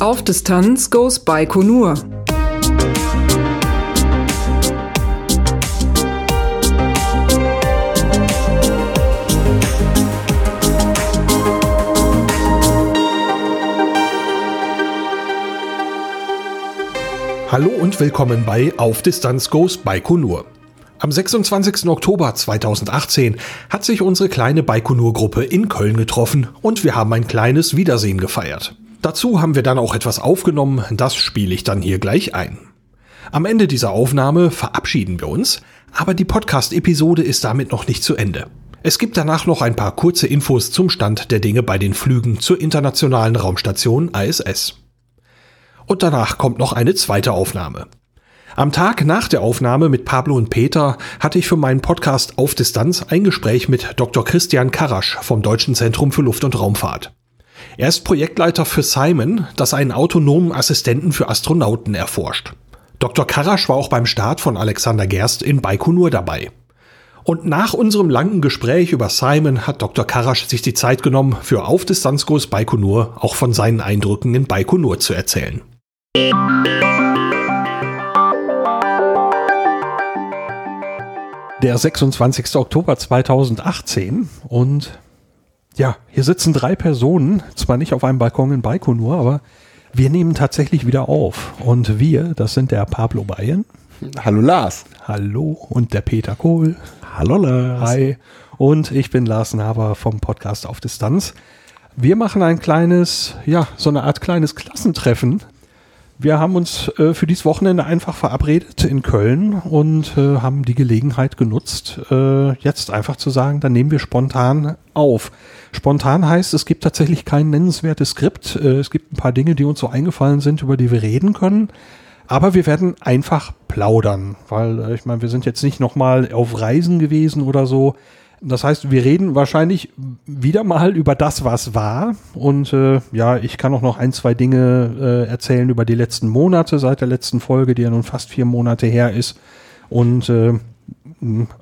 Auf Distanz goes Baikonur. Hallo und willkommen bei Auf Distanz Goes Baikonur. Am 26. Oktober 2018 hat sich unsere kleine Baikonur-Gruppe in Köln getroffen und wir haben ein kleines Wiedersehen gefeiert. Dazu haben wir dann auch etwas aufgenommen, das spiele ich dann hier gleich ein. Am Ende dieser Aufnahme verabschieden wir uns, aber die Podcast-Episode ist damit noch nicht zu Ende. Es gibt danach noch ein paar kurze Infos zum Stand der Dinge bei den Flügen zur internationalen Raumstation ISS. Und danach kommt noch eine zweite Aufnahme. Am Tag nach der Aufnahme mit Pablo und Peter hatte ich für meinen Podcast auf Distanz ein Gespräch mit Dr. Christian Karasch vom Deutschen Zentrum für Luft- und Raumfahrt. Er ist Projektleiter für Simon, das einen autonomen Assistenten für Astronauten erforscht. Dr. Karasch war auch beim Start von Alexander Gerst in Baikonur dabei. Und nach unserem langen Gespräch über Simon hat Dr. Karasch sich die Zeit genommen, für Auf Distanzkurs Baikonur auch von seinen Eindrücken in Baikonur zu erzählen. Der 26. Oktober 2018 und ja, hier sitzen drei Personen, zwar nicht auf einem Balkon in Baikonur, aber wir nehmen tatsächlich wieder auf. Und wir, das sind der Pablo Bayern. Hallo Lars. Hallo. Und der Peter Kohl. Hallo Lars. Hi. Und ich bin Lars Naber vom Podcast auf Distanz. Wir machen ein kleines, ja, so eine Art kleines Klassentreffen wir haben uns äh, für dieses Wochenende einfach verabredet in Köln und äh, haben die Gelegenheit genutzt, äh, jetzt einfach zu sagen, dann nehmen wir spontan auf. Spontan heißt, es gibt tatsächlich kein nennenswertes Skript. Äh, es gibt ein paar Dinge, die uns so eingefallen sind, über die wir reden können. Aber wir werden einfach plaudern, weil äh, ich meine, wir sind jetzt nicht nochmal auf Reisen gewesen oder so. Das heißt, wir reden wahrscheinlich wieder mal über das, was war. Und äh, ja, ich kann auch noch ein, zwei Dinge äh, erzählen über die letzten Monate seit der letzten Folge, die ja nun fast vier Monate her ist. Und äh,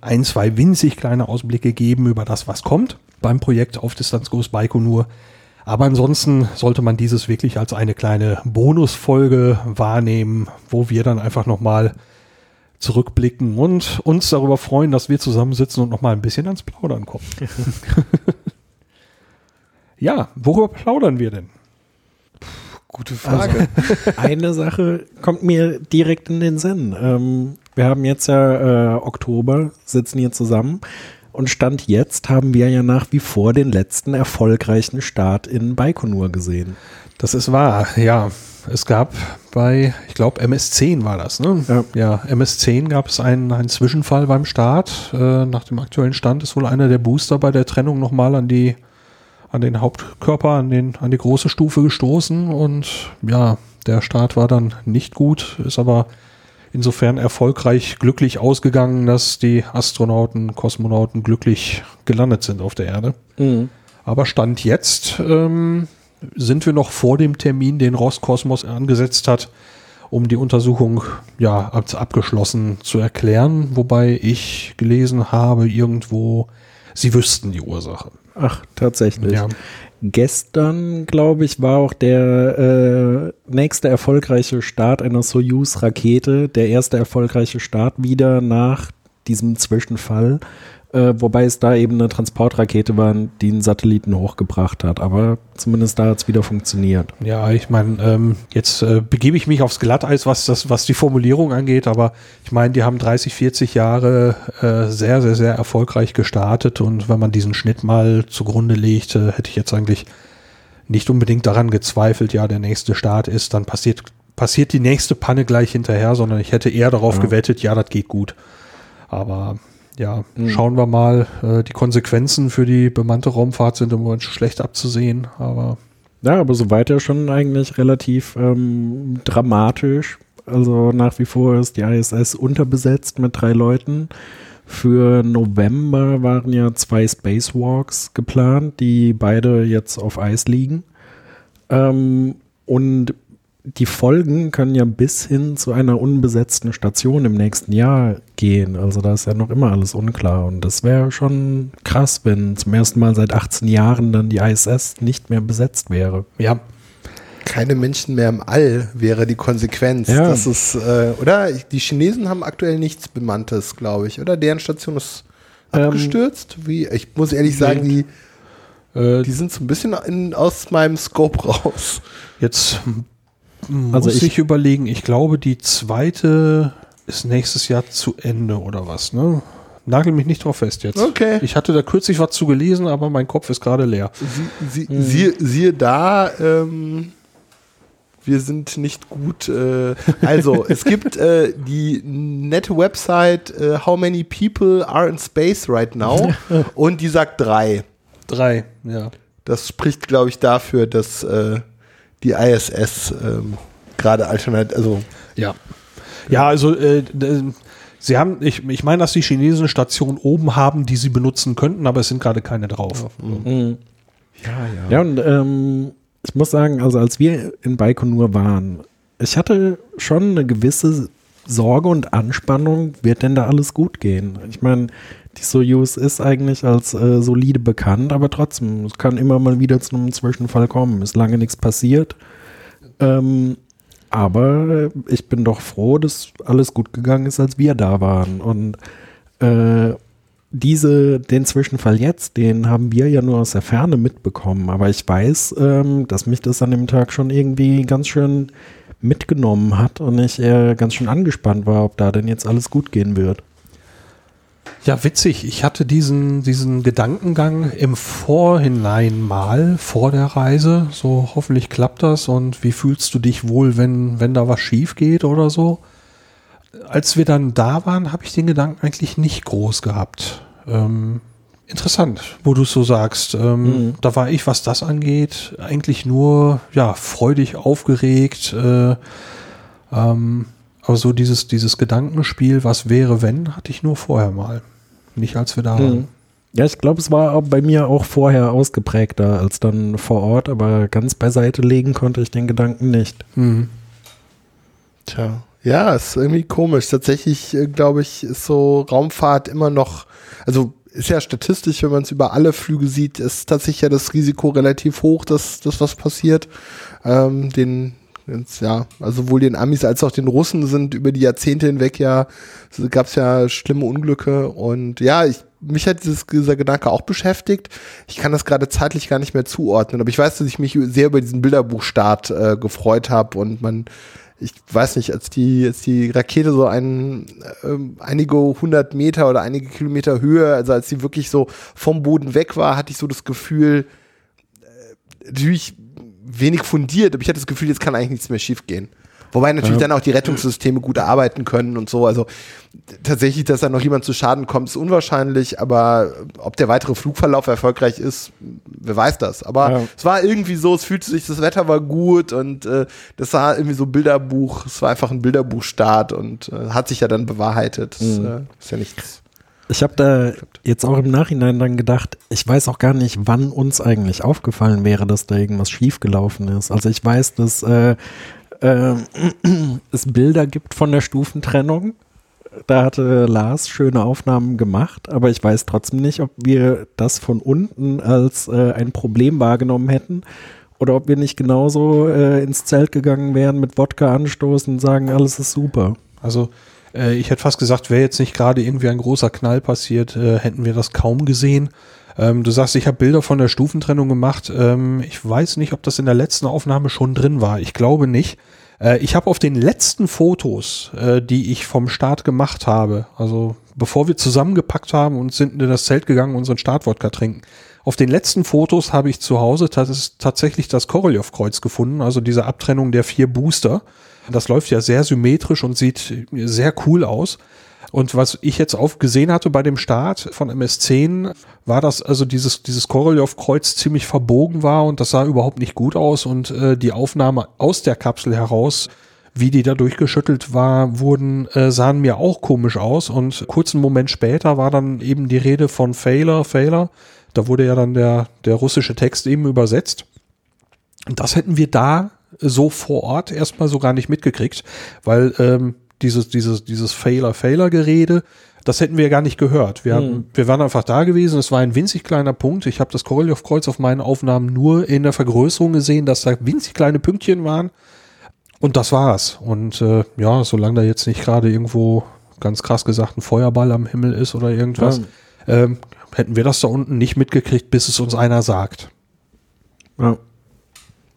ein, zwei winzig kleine Ausblicke geben über das, was kommt beim Projekt auf Distanz Groß Baikonur. Aber ansonsten sollte man dieses wirklich als eine kleine Bonusfolge wahrnehmen, wo wir dann einfach nochmal mal zurückblicken und uns darüber freuen, dass wir zusammensitzen und nochmal ein bisschen ans Plaudern kommen. ja, worüber plaudern wir denn? Gute Frage. Also, eine Sache kommt mir direkt in den Sinn. Ähm, wir haben jetzt ja äh, Oktober, sitzen hier zusammen und Stand jetzt haben wir ja nach wie vor den letzten erfolgreichen Start in Baikonur gesehen. Das ist wahr, ja es gab bei, ich glaube, MS10 war das, ne? Ja, ja MS10 gab es einen, einen Zwischenfall beim Start. Äh, nach dem aktuellen Stand ist wohl einer der Booster bei der Trennung nochmal an die, an den Hauptkörper, an den, an die große Stufe gestoßen und ja, der Start war dann nicht gut, ist aber insofern erfolgreich glücklich ausgegangen, dass die Astronauten, Kosmonauten glücklich gelandet sind auf der Erde. Mhm. Aber Stand jetzt ähm, sind wir noch vor dem Termin, den Roskosmos angesetzt hat, um die Untersuchung ja abgeschlossen zu erklären, wobei ich gelesen habe irgendwo, sie wüssten die Ursache. Ach, tatsächlich. Ja. Gestern, glaube ich, war auch der äh, nächste erfolgreiche Start einer Soyuz-Rakete, der erste erfolgreiche Start wieder nach diesem Zwischenfall äh, wobei es da eben eine Transportrakete war, die einen Satelliten hochgebracht hat. Aber zumindest da hat es wieder funktioniert. Ja, ich meine, ähm, jetzt äh, begebe ich mich aufs Glatteis, was, das, was die Formulierung angeht, aber ich meine, die haben 30, 40 Jahre äh, sehr, sehr, sehr erfolgreich gestartet und wenn man diesen Schnitt mal zugrunde legt, äh, hätte ich jetzt eigentlich nicht unbedingt daran gezweifelt, ja, der nächste Start ist, dann passiert, passiert die nächste Panne gleich hinterher, sondern ich hätte eher darauf ja. gewettet, ja, das geht gut. Aber ja, mhm. schauen wir mal. Äh, die Konsequenzen für die bemannte Raumfahrt sind im Moment schlecht abzusehen, aber. Ja, aber soweit ja schon eigentlich relativ ähm, dramatisch. Also nach wie vor ist die ISS unterbesetzt mit drei Leuten. Für November waren ja zwei Spacewalks geplant, die beide jetzt auf Eis liegen. Ähm, und die Folgen können ja bis hin zu einer unbesetzten Station im nächsten Jahr gehen. Also da ist ja noch immer alles unklar. Und das wäre schon krass, wenn zum ersten Mal seit 18 Jahren dann die ISS nicht mehr besetzt wäre. Ja. Keine Menschen mehr im All wäre die Konsequenz. Ja. Das ist, äh, oder? Die Chinesen haben aktuell nichts Bemanntes, glaube ich, oder? Deren Station ist Ähm, abgestürzt. Wie? Ich muss ehrlich sagen, die, Äh, die sind so ein bisschen in, aus meinem Scope raus. jetzt muss Also ich, ich- überlegen, ich glaube, die zweite ist nächstes Jahr zu Ende oder was, ne? Nagel mich nicht drauf fest jetzt. Okay. Ich hatte da kürzlich was zu gelesen, aber mein Kopf ist gerade leer. Sie, sie, siehe, siehe da, ähm, wir sind nicht gut. Äh, also, es gibt äh, die nette Website äh, How many people are in space right now? und die sagt drei. Drei, ja. Das spricht, glaube ich, dafür, dass äh, die ISS ähm, gerade alternativ, also Ja. Ja, also äh, sie haben, ich, ich meine, dass die Chinesen eine Station oben haben, die sie benutzen könnten, aber es sind gerade keine drauf. Mhm. Ja, und ähm, ich muss sagen, also als wir in Baikonur waren, ich hatte schon eine gewisse Sorge und Anspannung, wird denn da alles gut gehen? Ich meine, die Soyuz ist eigentlich als äh, solide bekannt, aber trotzdem, es kann immer mal wieder zu einem Zwischenfall kommen. Ist lange nichts passiert. Ähm, aber ich bin doch froh, dass alles gut gegangen ist, als wir da waren. Und äh, diese, den Zwischenfall jetzt, den haben wir ja nur aus der Ferne mitbekommen. Aber ich weiß, ähm, dass mich das an dem Tag schon irgendwie ganz schön mitgenommen hat und ich äh, ganz schön angespannt war, ob da denn jetzt alles gut gehen wird. Ja, witzig. Ich hatte diesen, diesen Gedankengang im Vorhinein mal vor der Reise. So, hoffentlich klappt das und wie fühlst du dich wohl, wenn, wenn da was schief geht oder so? Als wir dann da waren, habe ich den Gedanken eigentlich nicht groß gehabt. Ähm, interessant, wo du es so sagst. Ähm, Mhm. Da war ich, was das angeht, eigentlich nur, ja, freudig aufgeregt. Äh, ähm, aber so dieses, dieses Gedankenspiel, was wäre, wenn, hatte ich nur vorher mal. Nicht als wir da waren. Mhm. Ja, ich glaube, es war auch bei mir auch vorher ausgeprägter als dann vor Ort, aber ganz beiseite legen konnte ich den Gedanken nicht. Mhm. Tja, ja, ist irgendwie komisch. Tatsächlich, äh, glaube ich, ist so Raumfahrt immer noch, also ist ja statistisch, wenn man es über alle Flüge sieht, ist tatsächlich ja das Risiko relativ hoch, dass das was passiert. Ähm, den, ja, also sowohl den Amis als auch den Russen sind über die Jahrzehnte hinweg ja, gab es ja schlimme Unglücke und ja, ich mich hat dieses, dieser Gedanke auch beschäftigt. Ich kann das gerade zeitlich gar nicht mehr zuordnen, aber ich weiß, dass ich mich sehr über diesen Bilderbuchstart äh, gefreut habe und man, ich weiß nicht, als die, als die Rakete so ein, ähm, einige hundert Meter oder einige Kilometer Höhe, also als sie wirklich so vom Boden weg war, hatte ich so das Gefühl, äh, natürlich wenig fundiert, aber ich hatte das Gefühl, jetzt kann eigentlich nichts mehr schiefgehen. Wobei natürlich Ja. dann auch die Rettungssysteme gut arbeiten können und so. Also tatsächlich, dass da noch jemand zu Schaden kommt, ist unwahrscheinlich, aber ob der weitere Flugverlauf erfolgreich ist, wer weiß das. Aber Ja. es war irgendwie so, es fühlte sich, das Wetter war gut und äh, das war irgendwie so Bilderbuch, es war einfach ein Bilderbuchstart und äh, hat sich ja dann bewahrheitet. Das, Mhm. äh, ist ja nichts. Ich habe da jetzt auch im Nachhinein dann gedacht, ich weiß auch gar nicht, wann uns eigentlich aufgefallen wäre, dass da irgendwas schiefgelaufen ist. Also ich weiß, dass äh, äh, es Bilder gibt von der Stufentrennung. Da hatte Lars schöne Aufnahmen gemacht, aber ich weiß trotzdem nicht, ob wir das von unten als äh, ein Problem wahrgenommen hätten oder ob wir nicht genauso äh, ins Zelt gegangen wären, mit Wodka anstoßen und sagen, alles ist super. Also äh, ich hätte fast gesagt, wäre jetzt nicht gerade irgendwie ein großer Knall passiert, äh, hätten wir das kaum gesehen. Ähm, du sagst, ich habe Bilder von der Stufentrennung gemacht. Ähm, ich weiß nicht, ob das in der letzten Aufnahme schon drin war. Ich glaube nicht. Äh, ich habe auf den letzten Fotos, äh, die ich vom Start gemacht habe, also bevor wir zusammengepackt haben und sind in das Zelt gegangen, unseren Startwodka trinken, auf den letzten Fotos habe ich zu Hause tats tatsächlich das Korolev-Kreuz gefunden, also diese Abtrennung der vier Booster. Das läuft ja sehr symmetrisch und sieht sehr cool aus. Und was ich jetzt auf gesehen hatte bei dem Start von MS-10, war, dass also dieses, dieses Korolev-Kreuz ziemlich verbogen war und das sah überhaupt nicht gut aus und äh, die Aufnahme aus der Kapsel heraus, wie die da durchgeschüttelt war, wurden, äh, sahen mir auch komisch aus und kurzen Moment später war dann eben die Rede von Failure, Failure. Da wurde ja dann der, der russische Text eben übersetzt. Und das hätten wir da so vor Ort erstmal so gar nicht mitgekriegt, weil ähm, dieses, dieses, dieses Failer-Failer-Gerede, das hätten wir gar nicht gehört. Wir, haben, wir waren einfach da gewesen, es war ein winzig kleiner Punkt. Ich habe das Korolev-Kreuz auf meinen Aufnahmen nur in der Vergrößerung gesehen, dass da winzig kleine Pünktchen waren. Und das war's. Und äh, ja, solange da jetzt nicht gerade irgendwo ganz krass gesagt ein Feuerball am Himmel ist oder irgendwas, ähm, hätten wir das da unten nicht mitgekriegt, bis es uns einer sagt. Ja.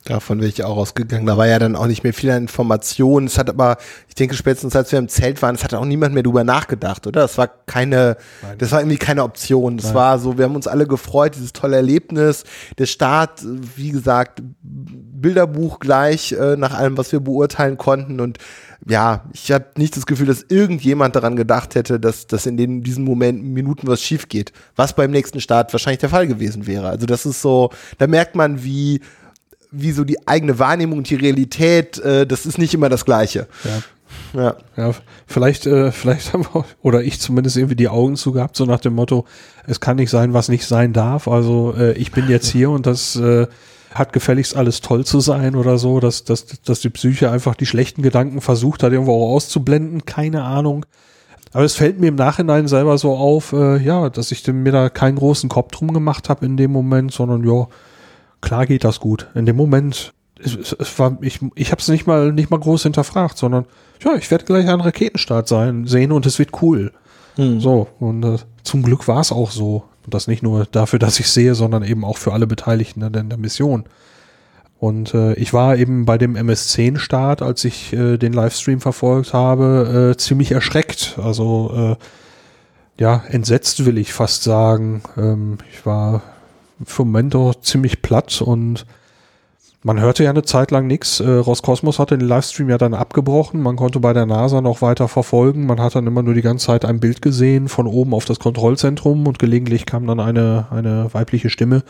Davon bin ich auch ausgegangen. Da war ja dann auch nicht mehr viel an Informationen. Es hat aber, ich denke spätestens als wir im Zelt waren, es hat auch niemand mehr drüber nachgedacht, oder? Das war keine, Nein. das war irgendwie keine Option. Das Nein. war so, wir haben uns alle gefreut, dieses tolle Erlebnis. Der Start, wie gesagt, Bilderbuch gleich äh, nach allem, was wir beurteilen konnten. Und ja, ich habe nicht das Gefühl, dass irgendjemand daran gedacht hätte, dass, dass in den, diesen Momenten Minuten was schief geht. Was beim nächsten Start wahrscheinlich der Fall gewesen wäre. Also das ist so, da merkt man, wie wie so die eigene Wahrnehmung und die Realität, äh, das ist nicht immer das Gleiche. Ja. Ja. Ja, vielleicht, äh, vielleicht haben wir, oder ich zumindest irgendwie die Augen zu gehabt, so nach dem Motto, es kann nicht sein, was nicht sein darf. Also äh, ich bin jetzt hier und das äh, hat gefälligst alles toll zu sein oder so, dass, dass, dass die Psyche einfach die schlechten Gedanken versucht hat, irgendwo auch auszublenden, keine Ahnung. Aber es fällt mir im Nachhinein selber so auf, äh, ja, dass ich mir da keinen großen Kopf drum gemacht habe in dem Moment, sondern ja, klar geht das gut. In dem Moment, es, es, es war, ich, ich habe es nicht mal nicht mal groß hinterfragt, sondern ja, ich werde gleich einen Raketenstart sein, sehen und es wird cool. So, und äh, zum Glück war es auch so. Und das nicht nur dafür, dass ich sehe, sondern eben auch für alle Beteiligten in der, der Mission. Und äh, ich war eben bei dem MS-10-Start, als ich äh, den Livestream verfolgt habe, äh, ziemlich erschreckt. Also äh, ja, entsetzt will ich fast sagen. Ähm, ich war für auch ziemlich platt und man hörte ja eine Zeit lang nichts. Äh, Roskosmos hatte den Livestream ja dann abgebrochen. Man konnte bei der NASA noch weiter verfolgen. Man hat dann immer nur die ganze Zeit ein Bild gesehen von oben auf das Kontrollzentrum und gelegentlich kam dann eine, eine weibliche Stimme,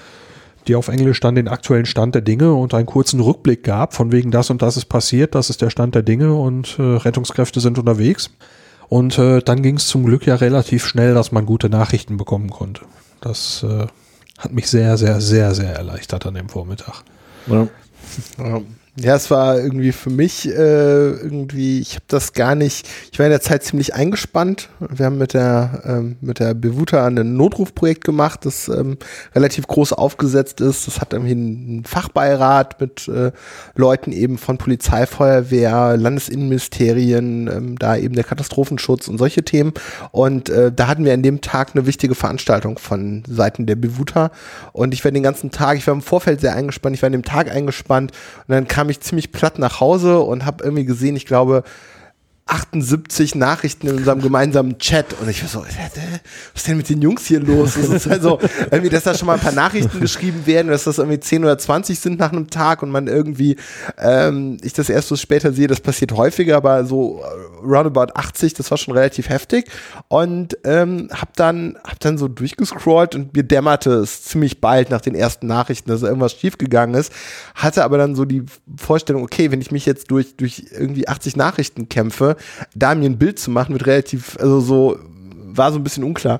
die auf Englisch dann den aktuellen Stand der Dinge und einen kurzen Rückblick gab, von wegen das und das ist passiert, das ist der Stand der Dinge und äh, Rettungskräfte sind unterwegs. Und äh, dann ging es zum Glück ja relativ schnell, dass man gute Nachrichten bekommen konnte. Das äh, hat mich sehr, sehr, sehr, sehr erleichtert an dem Vormittag. Ja. Ja. Ja, es war irgendwie für mich äh, irgendwie, ich habe das gar nicht, ich war in der Zeit ziemlich eingespannt. Wir haben mit der ähm, mit der Bewuta ein Notrufprojekt gemacht, das ähm, relativ groß aufgesetzt ist. Das hat irgendwie einen Fachbeirat mit äh, Leuten eben von Polizei, Feuerwehr, Landesinnenministerien, ähm, da eben der Katastrophenschutz und solche Themen. Und äh, da hatten wir an dem Tag eine wichtige Veranstaltung von Seiten der Bewuta. Und ich war den ganzen Tag, ich war im Vorfeld sehr eingespannt, ich war an dem Tag eingespannt und dann kam ich ziemlich platt nach Hause und habe irgendwie gesehen, ich glaube, 78 Nachrichten in unserem gemeinsamen Chat. Und ich war so, was ist denn mit den Jungs hier los? Das ist also irgendwie, dass da schon mal ein paar Nachrichten geschrieben werden, dass das irgendwie 10 oder 20 sind nach einem Tag und man irgendwie, ähm, ich das erst so später sehe, das passiert häufiger, aber so äh, roundabout 80, das war schon relativ heftig. Und ähm, hab dann, hab dann so durchgescrollt und mir dämmerte es ziemlich bald nach den ersten Nachrichten, dass irgendwas schiefgegangen ist, hatte aber dann so die Vorstellung, okay, wenn ich mich jetzt durch, durch irgendwie 80 Nachrichten kämpfe, da mir ein Bild zu machen, wird relativ, also so, war so ein bisschen unklar.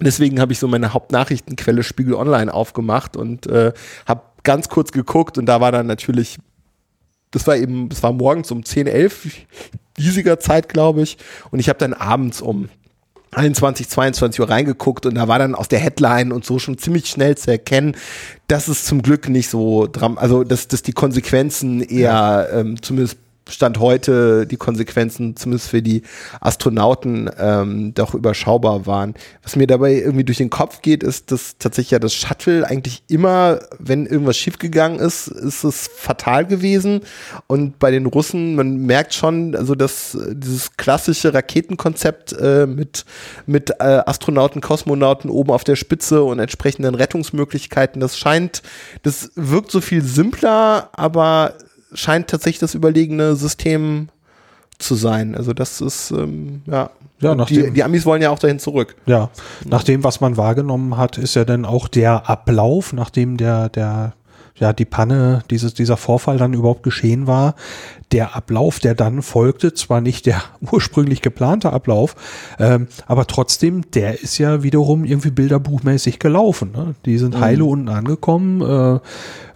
Deswegen habe ich so meine Hauptnachrichtenquelle Spiegel Online aufgemacht und äh, habe ganz kurz geguckt und da war dann natürlich, das war eben, das war morgens um 10, 11, riesiger Zeit, glaube ich. Und ich habe dann abends um 21, 22 Uhr reingeguckt und da war dann aus der Headline und so schon ziemlich schnell zu erkennen, dass es zum Glück nicht so dram also dass, dass die Konsequenzen eher ähm, zumindest Stand heute die Konsequenzen, zumindest für die Astronauten, ähm, doch überschaubar waren. Was mir dabei irgendwie durch den Kopf geht, ist, dass tatsächlich ja das Shuttle eigentlich immer, wenn irgendwas schiefgegangen ist, ist es fatal gewesen. Und bei den Russen, man merkt schon, also dass äh, dieses klassische Raketenkonzept äh, mit, mit äh, Astronauten, Kosmonauten oben auf der Spitze und entsprechenden Rettungsmöglichkeiten, das scheint, das wirkt so viel simpler, aber scheint tatsächlich das überlegene System zu sein. Also das ist, ähm, ja. Ja, die, die Amis wollen ja auch dahin zurück. Ja, nach dem, was man wahrgenommen hat, ist ja dann auch der Ablauf, nachdem der, der ja, die Panne, dieses, dieser Vorfall dann überhaupt geschehen war. Der Ablauf, der dann folgte, zwar nicht der ursprünglich geplante Ablauf, ähm, aber trotzdem, der ist ja wiederum irgendwie bilderbuchmäßig gelaufen. Ne? Die sind heile mhm. unten angekommen. Äh,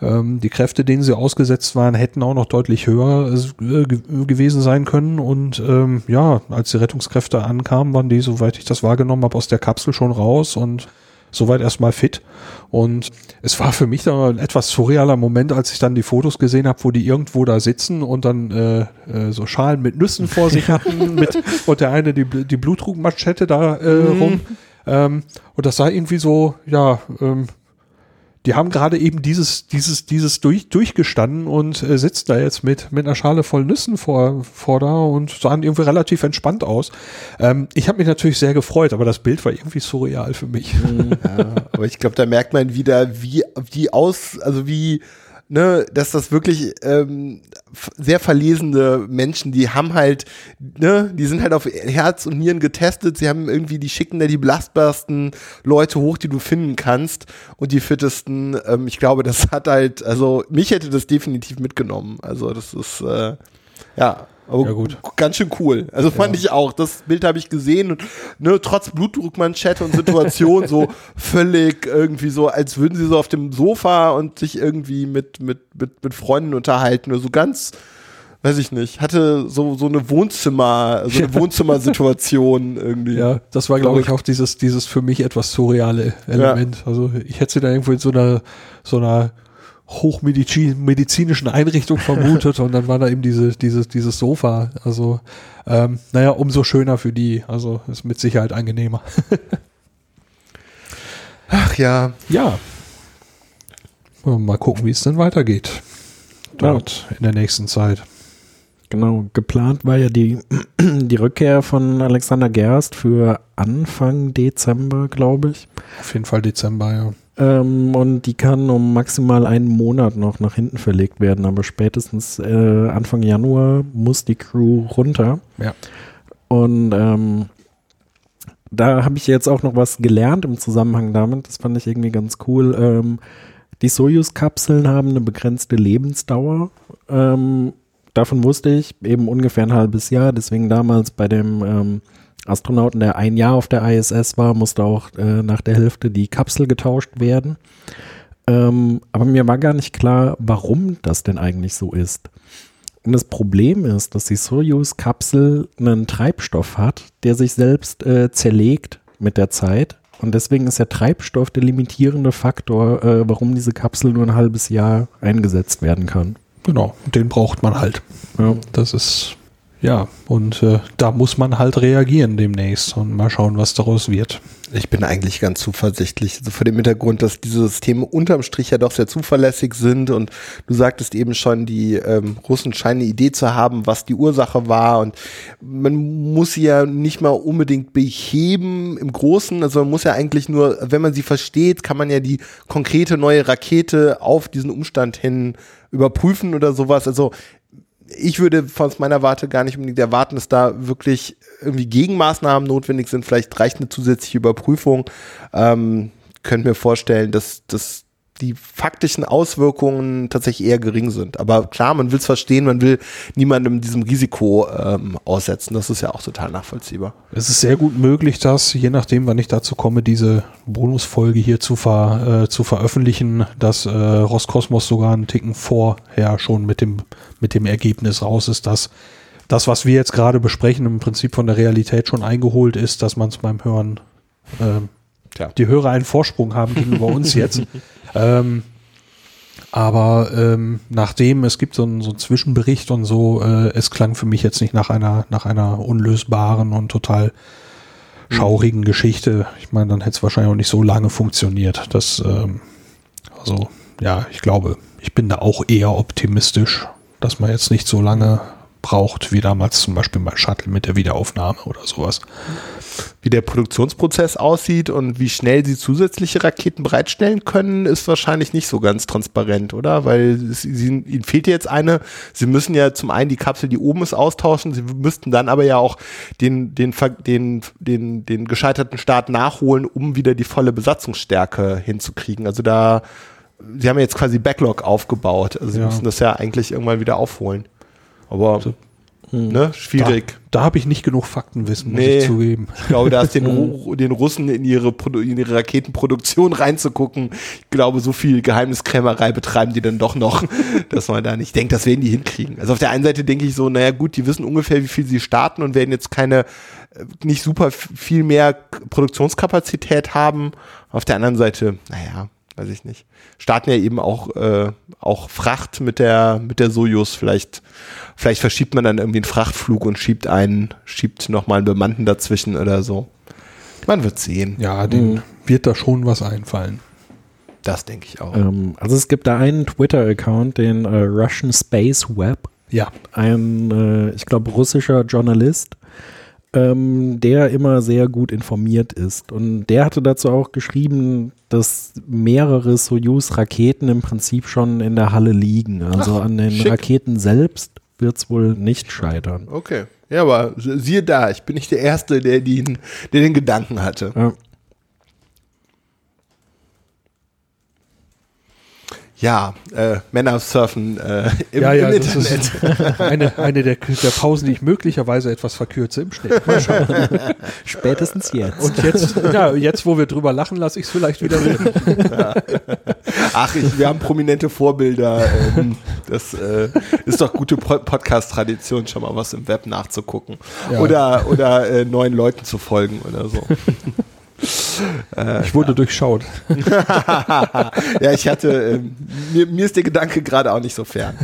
ähm, die Kräfte, denen sie ausgesetzt waren, hätten auch noch deutlich höher äh, gewesen sein können. Und ähm, ja, als die Rettungskräfte ankamen, waren die, soweit ich das wahrgenommen habe, aus der Kapsel schon raus und soweit erstmal fit. Und es war für mich dann ein etwas surrealer Moment, als ich dann die Fotos gesehen habe, wo die irgendwo da sitzen und dann äh, äh, so Schalen mit Nüssen vor sich hatten mit, und der eine die, die Blutdruckmanschette da äh, mhm. rum. Ähm, und das sah irgendwie so, ja, ähm, die haben gerade eben dieses, dieses, dieses durch, durchgestanden und äh, sitzt da jetzt mit, mit einer Schale voll Nüssen vor, vor da und sahen irgendwie relativ entspannt aus. Ähm, ich habe mich natürlich sehr gefreut, aber das Bild war irgendwie surreal für mich. Ja, aber ich glaube, da merkt man wieder, wie, wie aus, also wie ne, dass das wirklich ähm, sehr verlesene Menschen, die haben halt, ne, die sind halt auf Herz und Nieren getestet, sie haben irgendwie, die schicken da die belastbarsten Leute hoch, die du finden kannst und die fittesten, ähm, ich glaube, das hat halt, also mich hätte das definitiv mitgenommen, also das ist, äh, ja, aber ja, gut. ganz schön cool. Also fand ja. ich auch. Das Bild habe ich gesehen und ne, trotz Blutdruckmanschette und Situation so völlig irgendwie so, als würden sie so auf dem Sofa und sich irgendwie mit, mit, mit, mit Freunden unterhalten. Oder so ganz, weiß ich nicht, hatte so, so eine Wohnzimmer, so eine Wohnzimmersituation irgendwie. Ja, das war, glaube ich, auch dieses, dieses für mich etwas surreale Element. Ja. Also ich hätte sie da irgendwo in so einer, so einer hochmedizinischen Einrichtung vermutet und dann war da eben diese, dieses, dieses Sofa. Also, ähm, naja, umso schöner für die. Also ist mit Sicherheit angenehmer. Ach ja. Ja. Mal gucken, wie es denn weitergeht. Dort ja. in der nächsten Zeit. Genau, geplant war ja die, die Rückkehr von Alexander Gerst für Anfang Dezember, glaube ich. Auf jeden Fall Dezember, ja. Ähm, und die kann um maximal einen Monat noch nach hinten verlegt werden, aber spätestens äh, Anfang Januar muss die Crew runter. Ja. Und ähm, da habe ich jetzt auch noch was gelernt im Zusammenhang damit. Das fand ich irgendwie ganz cool. Ähm, die Soyuz-Kapseln haben eine begrenzte Lebensdauer. Ähm, davon wusste ich eben ungefähr ein halbes Jahr. Deswegen damals bei dem ähm, Astronauten, der ein Jahr auf der ISS war, musste auch äh, nach der Hälfte die Kapsel getauscht werden. Ähm, aber mir war gar nicht klar, warum das denn eigentlich so ist. Und das Problem ist, dass die Soyuz-Kapsel einen Treibstoff hat, der sich selbst äh, zerlegt mit der Zeit. Und deswegen ist der Treibstoff der limitierende Faktor, äh, warum diese Kapsel nur ein halbes Jahr eingesetzt werden kann. Genau, den braucht man halt. Ja. Das ist ja, und äh, da muss man halt reagieren demnächst und mal schauen, was daraus wird. Ich bin eigentlich ganz zuversichtlich, also vor dem Hintergrund, dass diese Systeme unterm Strich ja doch sehr zuverlässig sind und du sagtest eben schon, die ähm, Russen scheinen eine Idee zu haben, was die Ursache war und man muss sie ja nicht mal unbedingt beheben im Großen, also man muss ja eigentlich nur, wenn man sie versteht, kann man ja die konkrete neue Rakete auf diesen Umstand hin überprüfen oder sowas. Also ich würde von meiner Warte gar nicht unbedingt erwarten, dass da wirklich irgendwie Gegenmaßnahmen notwendig sind. Vielleicht reicht eine zusätzliche Überprüfung. Ähm, könnt mir vorstellen, dass, dass die faktischen Auswirkungen tatsächlich eher gering sind. Aber klar, man will es verstehen, man will niemandem diesem Risiko ähm, aussetzen. Das ist ja auch total nachvollziehbar. Es ist sehr gut möglich, dass, je nachdem, wann ich dazu komme, diese Bonusfolge hier zu, ver, äh, zu veröffentlichen, dass äh, Roskosmos sogar einen Ticken vorher schon mit dem, mit dem Ergebnis raus ist, dass das, was wir jetzt gerade besprechen, im Prinzip von der Realität schon eingeholt ist, dass man es beim Hören äh, ja. die Hörer einen Vorsprung haben gegenüber uns jetzt. Ähm, aber ähm, nachdem es gibt so einen, so einen Zwischenbericht und so, äh, es klang für mich jetzt nicht nach einer nach einer unlösbaren und total schaurigen Geschichte. Ich meine, dann hätte es wahrscheinlich auch nicht so lange funktioniert. Das ähm, also ja, ich glaube, ich bin da auch eher optimistisch, dass man jetzt nicht so lange braucht, wie damals zum Beispiel bei Shuttle mit der Wiederaufnahme oder sowas. Wie der Produktionsprozess aussieht und wie schnell sie zusätzliche Raketen bereitstellen können, ist wahrscheinlich nicht so ganz transparent, oder? Weil sie, ihnen fehlt jetzt eine. Sie müssen ja zum einen die Kapsel, die oben ist, austauschen. Sie müssten dann aber ja auch den, den, den, den, den gescheiterten Start nachholen, um wieder die volle Besatzungsstärke hinzukriegen. Also da sie haben ja jetzt quasi Backlog aufgebaut. Also sie Ja. müssen das ja eigentlich irgendwann wieder aufholen. Aber ne, schwierig. Da habe ich nicht genug Faktenwissen, muss Nee. ich zugeben. Ich glaube, da ist den, Ru den Russen in ihre, in ihre Raketenproduktion reinzugucken. Ich glaube, so viel Geheimniskrämerei betreiben die dann doch noch, dass man da nicht denkt, das werden die hinkriegen. Also auf der einen Seite denke ich so, naja gut, die wissen ungefähr, wie viel sie starten und werden jetzt keine, äh, nicht super viel mehr Produktionskapazität haben. Auf der anderen Seite, naja, weiß ich nicht. Starten ja eben auch, äh, auch Fracht mit der, mit der Sojus. Vielleicht, vielleicht verschiebt man dann irgendwie einen Frachtflug und schiebt einen, schiebt nochmal einen Bemannten dazwischen oder so. Man wird sehen. Ja, den wird da schon was einfallen. Das denke ich auch. Ähm, also es gibt da einen Twitter-Account, den äh, Russian Space Web, Ja, ein, äh, ich glaube, russischer Journalist, ähm, der immer sehr gut informiert ist. Und der hatte dazu auch geschrieben, dass mehrere Soyuz-Raketen im Prinzip schon in der Halle liegen. Also Ach, an den schick. Raketen selbst wird es wohl nicht scheitern. Okay. Ja, aber siehe da, ich bin nicht der Erste, der den, der den Gedanken hatte. Ja. Ja, äh, Männer surfen äh, im, ja, ja, im das Internet. ist eine, eine der, der Pausen, die ich möglicherweise etwas verkürze im Schnitt. Mal schauen. Spätestens jetzt. Und jetzt, ja, jetzt, wo wir drüber lachen, lasse ich es vielleicht wieder drin. Ach, ich, wir haben prominente Vorbilder. Ähm, das äh, ist doch gute Po- Podcast-Tradition, schon mal was im Web nachzugucken. Ja. Oder, oder äh, neuen Leuten zu folgen oder so. Ich wurde durchschaut. ja, ich hatte, ähm, mir, mir ist der Gedanke gerade auch nicht so fern.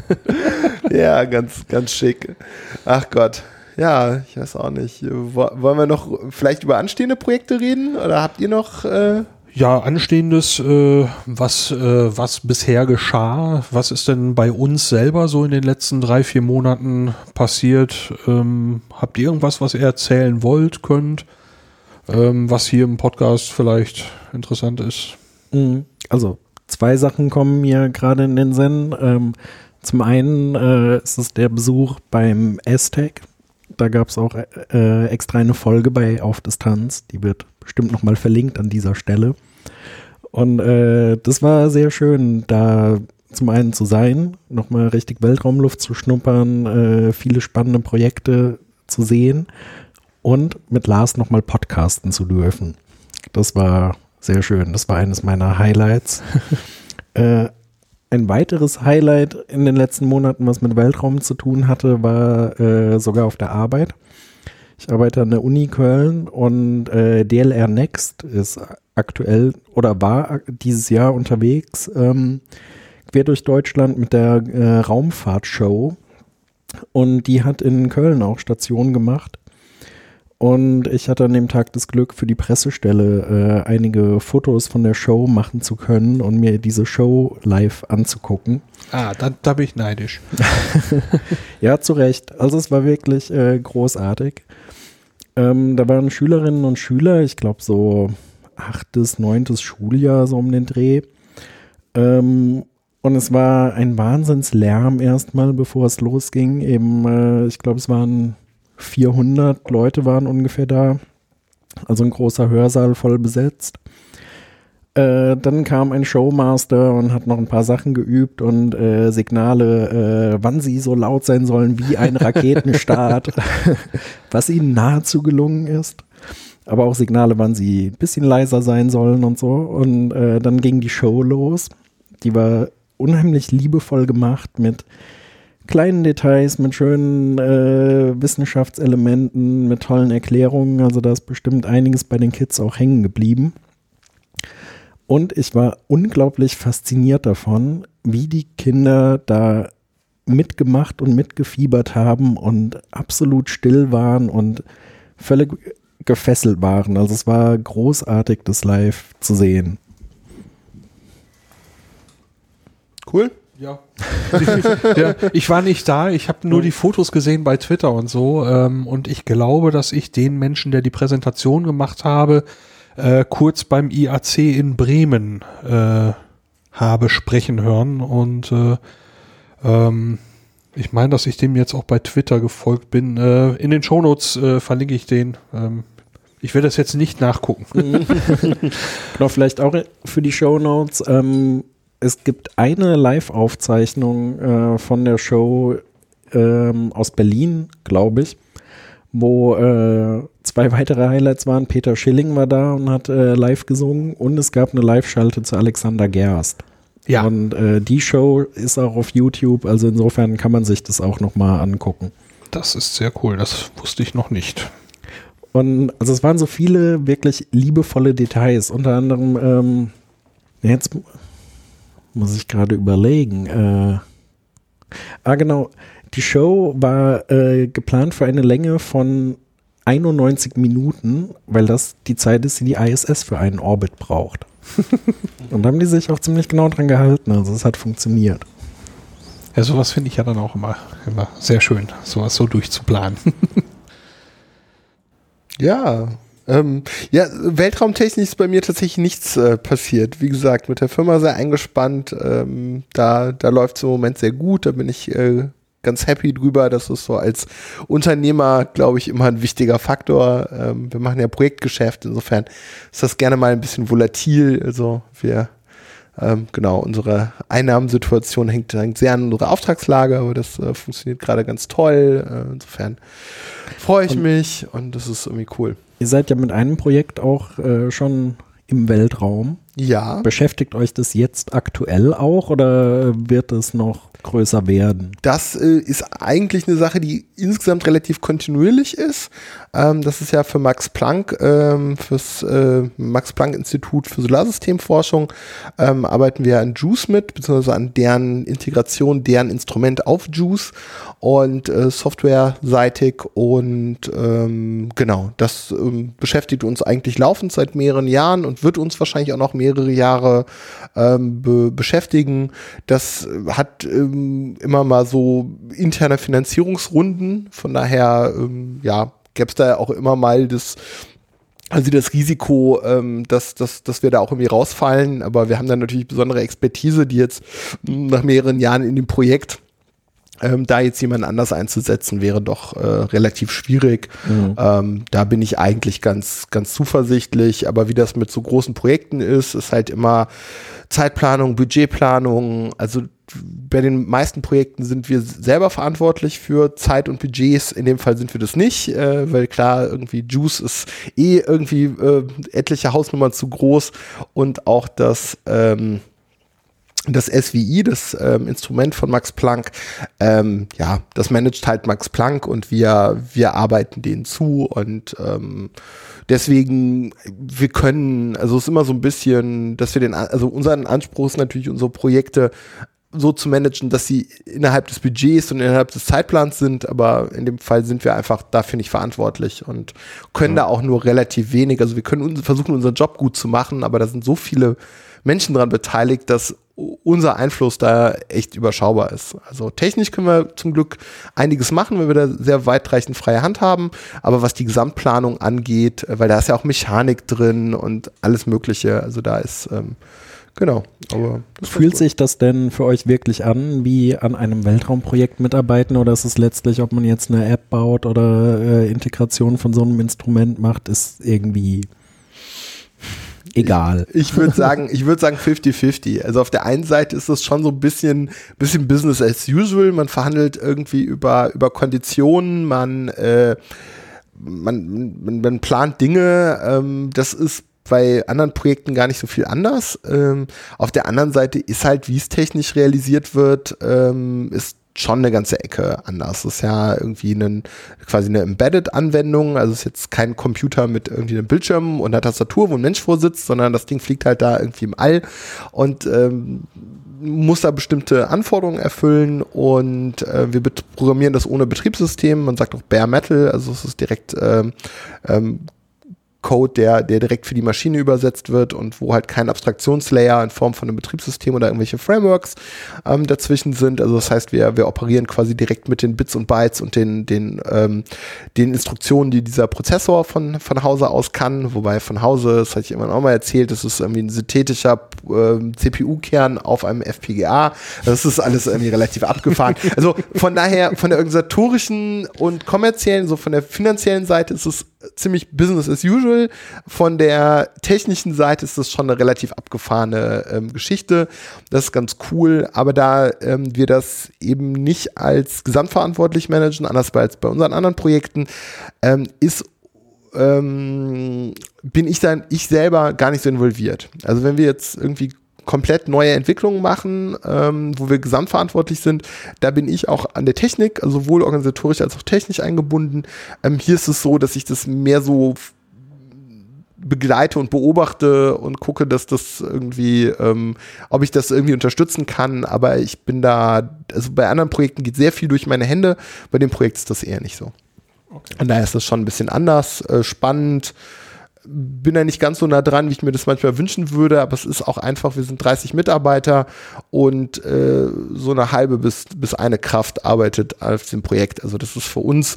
ja, ganz, ganz schick. Ach Gott. Ja, ich weiß auch nicht. Wo- Wollen wir noch vielleicht über anstehende Projekte reden? Oder habt ihr noch äh, Ja, anstehendes, äh, was, äh, was bisher geschah, was ist denn bei uns selber so in den letzten drei, vier Monaten passiert? Ähm, habt ihr irgendwas, was ihr erzählen wollt, könnt, ähm, was hier im Podcast vielleicht interessant ist? Mhm. Also zwei Sachen kommen mir gerade in den Sinn. Ähm, zum einen äh, ist es der Besuch beim STEC. Da gab es auch äh, extra eine Folge bei Auf Distanz. Die wird bestimmt nochmal verlinkt an dieser Stelle. Und äh, das war sehr schön, da zum einen zu sein, nochmal richtig Weltraumluft zu schnuppern, äh, viele spannende Projekte zu sehen und mit Lars nochmal podcasten zu dürfen. Das war sehr schön. Das war eines meiner Highlights. äh, ein weiteres Highlight in den letzten Monaten, was mit Weltraum zu tun hatte, war äh, sogar auf der Arbeit. Ich arbeite an der Uni Köln und äh, DLR Next ist aktuell oder war dieses Jahr unterwegs ähm, quer durch Deutschland mit der äh, Raumfahrtshow und die hat in Köln auch Station gemacht. Und ich hatte an dem Tag das Glück, für die Pressestelle äh, einige Fotos von der Show machen zu können und mir diese Show live anzugucken. Ah, da, da bin ich neidisch. Ja, zu Recht. Also es war wirklich äh, großartig. Ähm, da waren Schülerinnen und Schüler, ich glaube so achtes, neuntes Schuljahr, so um den Dreh. Ähm, und es war ein Wahnsinnslärm erstmal, bevor es losging. Eben, äh, ich glaube, es waren 400 Leute waren ungefähr da. Also ein großer Hörsaal voll besetzt. Äh, dann kam ein Showmaster und hat noch ein paar Sachen geübt und äh, Signale, äh, wann sie so laut sein sollen wie ein Raketenstart, was ihnen nahezu gelungen ist. Aber auch Signale, wann sie ein bisschen leiser sein sollen und so. Und äh, dann ging die Show los. Die war unheimlich liebevoll gemacht mit kleinen Details, mit schönen äh, Wissenschaftselementen, mit tollen Erklärungen. Also da ist bestimmt einiges bei den Kids auch hängen geblieben. Und ich war unglaublich fasziniert davon, wie die Kinder da mitgemacht und mitgefiebert haben und absolut still waren und völlig gefesselt waren. Also es war großartig, das live zu sehen. cool? Ja. ja. Ich war nicht da, ich habe nur die Fotos gesehen bei Twitter und so. Ähm, und ich glaube, dass ich den Menschen, der die Präsentation gemacht habe, äh, kurz beim IAC in Bremen äh, habe sprechen hören. Und äh, ähm, ich meine, dass ich dem jetzt auch bei Twitter gefolgt bin. Äh, in den Shownotes äh, verlinke ich den. Ähm, ich werde das jetzt nicht nachgucken. Genau, vielleicht auch für die Shownotes. Ähm, es gibt eine Live-Aufzeichnung äh, von der Show ähm, aus Berlin, glaube ich, wo äh, zwei weitere Highlights waren. Peter Schilling war da und hat äh, live gesungen und es gab eine Live-Schalte zu Alexander Gerst. Ja. Und äh, die Show ist auch auf YouTube, also insofern kann man sich das auch nochmal angucken. Das ist sehr cool, das wusste ich noch nicht. Und also es waren so viele wirklich liebevolle Details, unter anderem, ähm, jetzt muss ich gerade überlegen, äh, ah genau, die Show war äh, geplant für eine Länge von 91 Minuten, weil das die Zeit ist, die die ISS für einen Orbit braucht. Und da haben die sich auch ziemlich genau dran gehalten. Also es hat funktioniert. Ja, sowas finde ich ja dann auch immer, immer sehr schön, sowas so durchzuplanen. Ja, ähm, ja, weltraumtechnisch ist bei mir tatsächlich nichts äh, passiert. Wie gesagt, mit der Firma sehr eingespannt. Ähm, da da läuft es im Moment sehr gut. Da bin ich äh, ganz happy drüber. Das ist so als Unternehmer, glaube ich, immer ein wichtiger Faktor. Ähm, wir machen ja Projektgeschäft. Insofern ist das gerne mal ein bisschen volatil. Also wir ähm, genau, unsere Einnahmensituation hängt, hängt, sehr an unserer Auftragslage, aber das äh, funktioniert gerade ganz toll. Äh, insofern freue ich und mich und das ist irgendwie cool. Ihr seid ja mit einem Projekt auch äh, schon im Weltraum. Ja. Beschäftigt euch das jetzt aktuell auch oder wird es noch größer werden? Das äh, ist eigentlich eine Sache, die insgesamt relativ kontinuierlich ist. Ähm, das ist ja für Max Planck, ähm, fürs äh, Max Planck Institut für Solarsystemforschung, ähm, arbeiten wir an JUICE mit, beziehungsweise an deren Integration, deren Instrument auf JUICE und äh, softwareseitig und ähm, genau, das ähm, beschäftigt uns eigentlich laufend seit mehreren Jahren und wird uns wahrscheinlich auch noch mehrere Jahre ähm, be beschäftigen. Das hat ähm, immer mal so interne Finanzierungsrunden, von daher ähm, ja, gäbe es da auch immer mal das also das Risiko, ähm, dass, dass, dass wir da auch irgendwie rausfallen, aber wir haben dann natürlich besondere Expertise, die jetzt nach mehreren Jahren in dem Projekt ähm, da jetzt jemand anders einzusetzen, wäre doch äh, relativ schwierig. Mhm. Ähm, da bin ich eigentlich ganz, ganz zuversichtlich. Aber wie das mit so großen Projekten ist, ist halt immer Zeitplanung, Budgetplanung. Also bei den meisten Projekten sind wir selber verantwortlich für Zeit und Budgets. In dem Fall sind wir das nicht, äh, weil klar, irgendwie Juice ist eh irgendwie äh, etliche Hausnummern zu groß und auch das ähm, das SWI, das ähm, Instrument von Max Planck, ähm, ja, das managt halt Max Planck und wir, wir arbeiten denen zu und ähm, deswegen, wir können, also es ist immer so ein bisschen, dass wir den, also unseren Anspruch ist natürlich, unsere Projekte so zu managen, dass sie innerhalb des Budgets und innerhalb des Zeitplans sind, aber in dem Fall sind wir einfach dafür nicht verantwortlich und können ja. da auch nur relativ wenig, also wir können versuchen, unseren Job gut zu machen, aber da sind so viele Menschen daran beteiligt, dass unser Einfluss da echt überschaubar ist. Also technisch können wir zum Glück einiges machen, wenn wir da sehr weitreichend freie Hand haben. Aber was die Gesamtplanung angeht, weil da ist ja auch Mechanik drin und alles Mögliche. Also da ist ähm, genau. Aber fühlt sich das denn für euch wirklich an, wie an einem Weltraumprojekt mitarbeiten, oder ist es letztlich, ob man jetzt eine App baut oder äh, Integration von so einem Instrument macht, ist irgendwie egal. Ich, ich würde sagen, ich würde sagen 50-50. Also auf der einen Seite ist das schon so ein bisschen, bisschen Business as usual. Man verhandelt irgendwie über, über Konditionen, man, äh, man, man, man plant Dinge. Ähm, das ist bei anderen Projekten gar nicht so viel anders. Ähm, auf der anderen Seite ist halt, wie es technisch realisiert wird, ähm, ist schon eine ganze Ecke anders. Das ist ja irgendwie einen, quasi eine Embedded-Anwendung, also es ist jetzt kein Computer mit irgendwie einem Bildschirm und einer Tastatur, wo ein Mensch vorsitzt, sondern das Ding fliegt halt da irgendwie im All und ähm, muss da bestimmte Anforderungen erfüllen und äh, wir programmieren das ohne Betriebssystem. Man sagt auch Bare Metal, also es ist direkt ähm, ähm, Code, der, der direkt für die Maschine übersetzt wird und wo halt kein Abstraktionslayer in Form von einem Betriebssystem oder irgendwelche Frameworks ähm, dazwischen sind. Also das heißt, wir, wir operieren quasi direkt mit den Bits und Bytes und den, den, ähm, den Instruktionen, die dieser Prozessor von, von Hause aus kann. Wobei von Hause, das hatte ich immer auch mal erzählt, das ist irgendwie ein synthetischer äh, CPU-Kern auf einem FPGA. Das ist alles irgendwie relativ abgefahren. Also von daher, von der organisatorischen und kommerziellen, so von der finanziellen Seite ist es ziemlich Business as usual. Von der technischen Seite ist das schon eine relativ abgefahrene ähm, Geschichte. Das ist ganz cool, aber da ähm, wir das eben nicht als gesamtverantwortlich managen, anders als bei unseren anderen Projekten, ähm, ist ähm, bin ich dann ich selber gar nicht so involviert. Also wenn wir jetzt irgendwie komplett neue Entwicklungen machen, ähm, wo wir gesamtverantwortlich sind. Da bin ich auch an der Technik, also sowohl organisatorisch als auch technisch eingebunden. Ähm, hier ist es so, dass ich das mehr so begleite und beobachte und gucke, dass das irgendwie, ähm, ob ich das irgendwie unterstützen kann. Aber ich bin da, also bei anderen Projekten geht sehr viel durch meine Hände. Bei dem Projekt ist das eher nicht so. Okay. Und daher ist das schon ein bisschen anders, äh, spannend bin da nicht ganz so nah dran, wie ich mir das manchmal wünschen würde, aber es ist auch einfach, wir sind 30 Mitarbeiter und äh, so eine halbe bis, bis eine Kraft arbeitet auf dem Projekt. Also das ist für uns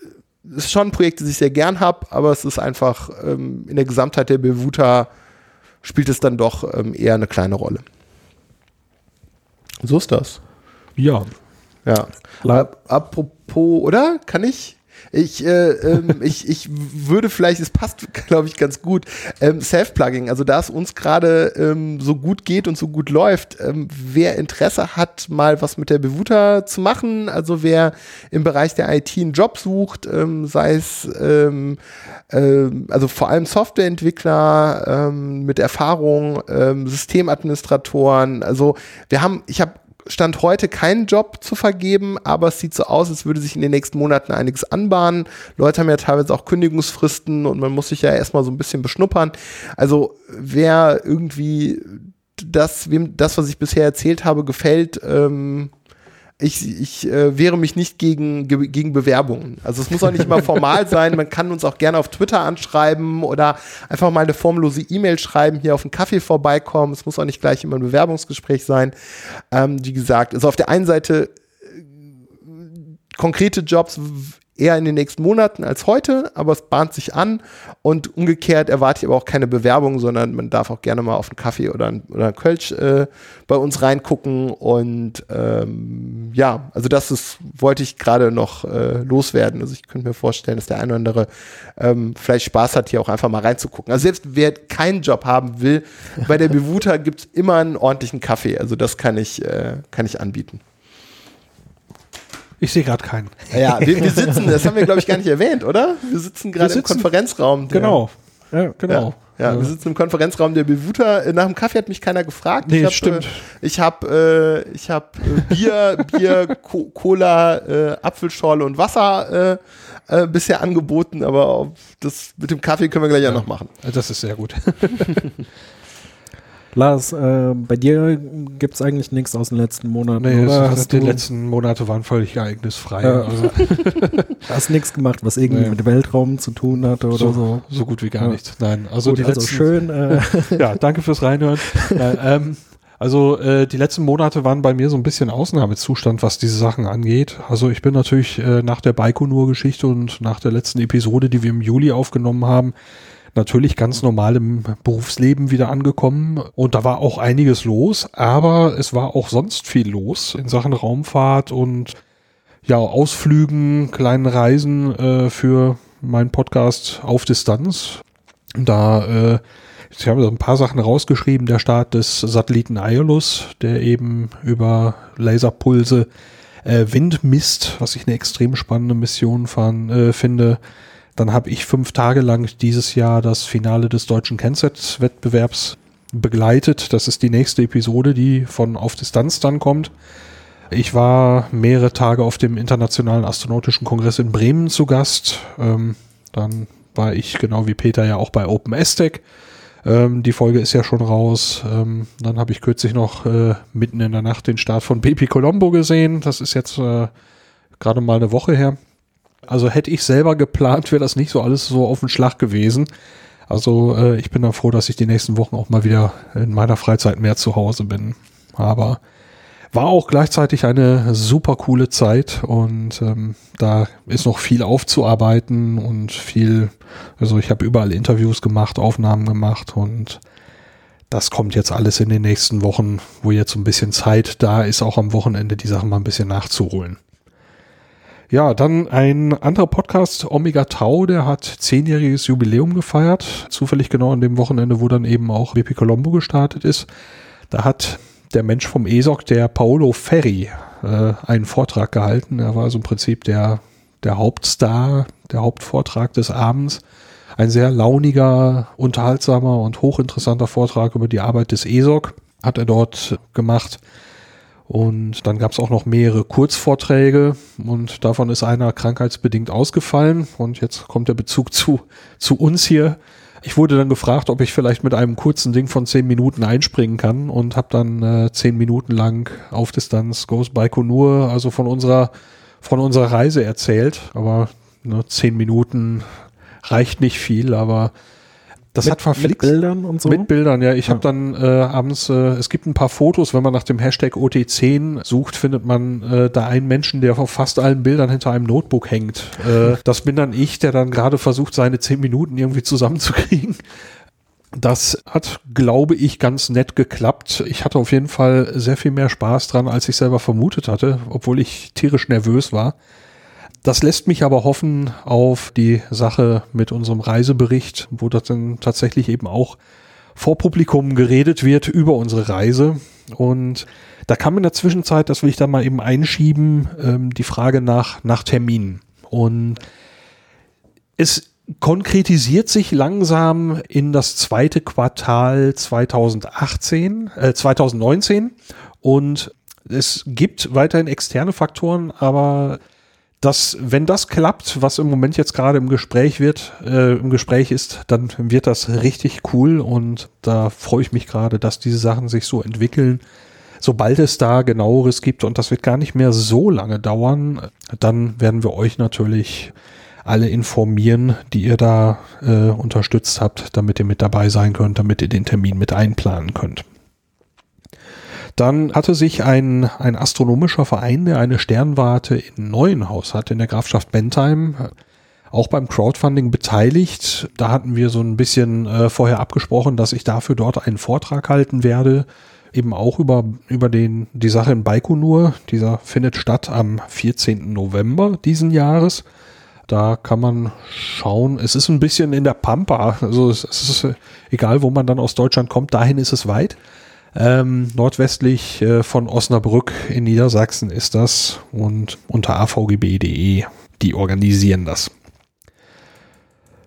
äh, ist schon ein Projekt, das ich sehr gern habe, aber es ist einfach ähm, in der Gesamtheit der Bewuta spielt es dann doch ähm, eher eine kleine Rolle. So ist das. Ja. Ja. Apropos, oder? Kann ich? Ich, äh, ähm, ich, ich würde vielleicht, es passt, glaube ich, ganz gut. Ähm, Self-Plugging, also da es uns gerade ähm, so gut geht und so gut läuft, ähm, wer Interesse hat, mal was mit der Bewuta zu machen, also wer im Bereich der IT einen Job sucht, ähm, sei es ähm, ähm, also vor allem Softwareentwickler ähm, mit Erfahrung, ähm, Systemadministratoren, also wir haben, ich habe Stand heute keinen Job zu vergeben, aber es sieht so aus, als würde sich in den nächsten Monaten einiges anbahnen. Leute haben ja teilweise auch Kündigungsfristen und man muss sich ja erstmal so ein bisschen beschnuppern. Also wer irgendwie das, wem das, was ich bisher erzählt habe, gefällt, ähm, ich, ich äh, wehre mich nicht gegen, ge, gegen Bewerbungen. Also es muss auch nicht immer formal sein. Man kann uns auch gerne auf Twitter anschreiben oder einfach mal eine formlose E-Mail schreiben, hier auf einen Kaffee vorbeikommen. Es muss auch nicht gleich immer ein Bewerbungsgespräch sein. Ähm, wie gesagt, also auf der einen Seite äh, konkrete Jobs eher in den nächsten Monaten als heute, aber es bahnt sich an und umgekehrt erwarte ich aber auch keine Bewerbung, sondern man darf auch gerne mal auf einen Kaffee oder ein, oder ein Kölsch äh, bei uns reingucken und ähm, ja, also das ist, wollte ich gerade noch äh, loswerden. Also ich könnte mir vorstellen, dass der eine oder andere ähm, vielleicht Spaß hat, hier auch einfach mal reinzugucken. Also selbst wer keinen Job haben will, bei der Bewuta gibt es immer einen ordentlichen Kaffee. Also das kann ich, äh, kann ich anbieten. Ich sehe gerade keinen. Ja, wir, wir, sitzen, das haben wir, glaube ich, gar nicht erwähnt, oder? Wir sitzen gerade im Konferenzraum. Der, genau. Ja, genau. Ja, ja, wir sitzen im Konferenzraum der Bewuta. Nach dem Kaffee hat mich keiner gefragt. Nee, ich hab, stimmt. Äh, ich habe äh, ich hab, äh, Bier, Bier, Co Cola, äh, Apfelschorle und Wasser äh, äh, bisher angeboten, aber das mit dem Kaffee können wir gleich ja. auch noch machen. Das ist sehr gut. Lars, äh, bei dir gibt es eigentlich nichts aus den letzten Monaten, nee, oder? Hast die letzten Monate waren völlig ereignisfrei. Ja. Also. hast nichts gemacht, was irgendwie nee. mit Weltraum zu tun hatte oder so? So, so gut wie gar ja. nichts. Nein, also gut, die also letzten, schön. Äh. ja, danke fürs Reinhören. Nein, ähm, also äh, die letzten Monate waren bei mir so ein bisschen Ausnahmezustand, was diese Sachen angeht. Also ich bin natürlich äh, nach der Baikonur-Geschichte und nach der letzten Episode, die wir im Juli aufgenommen haben, natürlich ganz normal im Berufsleben wieder angekommen und da war auch einiges los, aber es war auch sonst viel los in Sachen Raumfahrt und ja, Ausflügen, kleinen Reisen äh, für meinen Podcast auf Distanz. Da äh, ich habe ein paar Sachen rausgeschrieben, der Start des Satelliten Aeolus, der eben über Laserpulse äh, Wind misst, was ich eine extrem spannende Mission fahren, äh, finde. Dann habe ich fünf Tage lang dieses Jahr das Finale des deutschen Kennset-Wettbewerbs begleitet. Das ist die nächste Episode, die von Auf Distanz dann kommt. Ich war mehrere Tage auf dem Internationalen Astronautischen Kongress in Bremen zu Gast. Ähm, dann war ich genau wie Peter ja auch bei Open OpenSTEC. Ähm, die Folge ist ja schon raus. Ähm, dann habe ich kürzlich noch äh, mitten in der Nacht den Start von Baby Colombo gesehen. Das ist jetzt äh, gerade mal eine Woche her. Also hätte ich selber geplant, wäre das nicht so alles so auf den Schlag gewesen. Also äh, ich bin dann froh, dass ich die nächsten Wochen auch mal wieder in meiner Freizeit mehr zu Hause bin. Aber war auch gleichzeitig eine super coole Zeit und ähm, da ist noch viel aufzuarbeiten und viel, also ich habe überall Interviews gemacht, Aufnahmen gemacht und das kommt jetzt alles in den nächsten Wochen, wo jetzt so ein bisschen Zeit da ist, auch am Wochenende die Sachen mal ein bisschen nachzuholen. Ja, dann ein anderer Podcast, Omega Tau, der hat zehnjähriges Jubiläum gefeiert. Zufällig genau an dem Wochenende, wo dann eben auch BP Colombo gestartet ist. Da hat der Mensch vom ESOC, der Paolo Ferri, äh, einen Vortrag gehalten. Er war so im Prinzip der, der Hauptstar, der Hauptvortrag des Abends. Ein sehr launiger, unterhaltsamer und hochinteressanter Vortrag über die Arbeit des ESOC hat er dort gemacht. Und dann gab es auch noch mehrere Kurzvorträge und davon ist einer krankheitsbedingt ausgefallen. Und jetzt kommt der Bezug zu, zu uns hier. Ich wurde dann gefragt, ob ich vielleicht mit einem kurzen Ding von zehn Minuten einspringen kann und habe dann äh, zehn Minuten lang auf Distanz Goes Baikonur, also von unserer von unserer Reise erzählt. Aber ne, zehn Minuten reicht nicht viel, aber das mit, hat verflixt. Mit Bildern und so? Mit Bildern, ja. Ich Ja. habe dann äh, abends, äh, es gibt ein paar Fotos, wenn man nach dem Hashtag OT10 sucht, findet man äh, da einen Menschen, der auf fast allen Bildern hinter einem Notebook hängt. Äh, das bin dann ich, der dann gerade versucht, seine zehn Minuten irgendwie zusammenzukriegen. Das hat, glaube ich, ganz nett geklappt. Ich hatte auf jeden Fall sehr viel mehr Spaß dran, als ich selber vermutet hatte, obwohl ich tierisch nervös war. Das lässt mich aber hoffen auf die Sache mit unserem Reisebericht, wo das dann tatsächlich eben auch vor Publikum geredet wird über unsere Reise. Und da kam in der Zwischenzeit, das will ich da mal eben einschieben, ähm, die Frage nach, nach Terminen. Und es konkretisiert sich langsam in das zweite Quartal 2018, äh, 2019 und es gibt weiterhin externe Faktoren, aber das, wenn das klappt, was im Moment jetzt gerade im Gespräch wird, äh, im Gespräch ist, dann wird das richtig cool und da freue ich mich gerade, dass diese Sachen sich so entwickeln. Sobald es da genaueres gibt und das wird gar nicht mehr so lange dauern, dann werden wir euch natürlich alle informieren, die ihr da äh, unterstützt habt, damit ihr mit dabei sein könnt, damit ihr den Termin mit einplanen könnt. Dann hatte sich ein, ein astronomischer Verein, der eine Sternwarte in Neuenhaus hat, in der Grafschaft Bentheim, auch beim Crowdfunding beteiligt. Da hatten wir so ein bisschen äh, vorher abgesprochen, dass ich dafür dort einen Vortrag halten werde, eben auch über, über den, die Sache in Baikonur. Dieser findet statt am 14. November diesen Jahres. Da kann man schauen. Es ist ein bisschen in der Pampa. Also es, ist äh, egal, wo man dann aus Deutschland kommt, dahin ist es weit. Ähm, nordwestlich äh, von Osnabrück in Niedersachsen ist das und unter avgb.de, die organisieren das.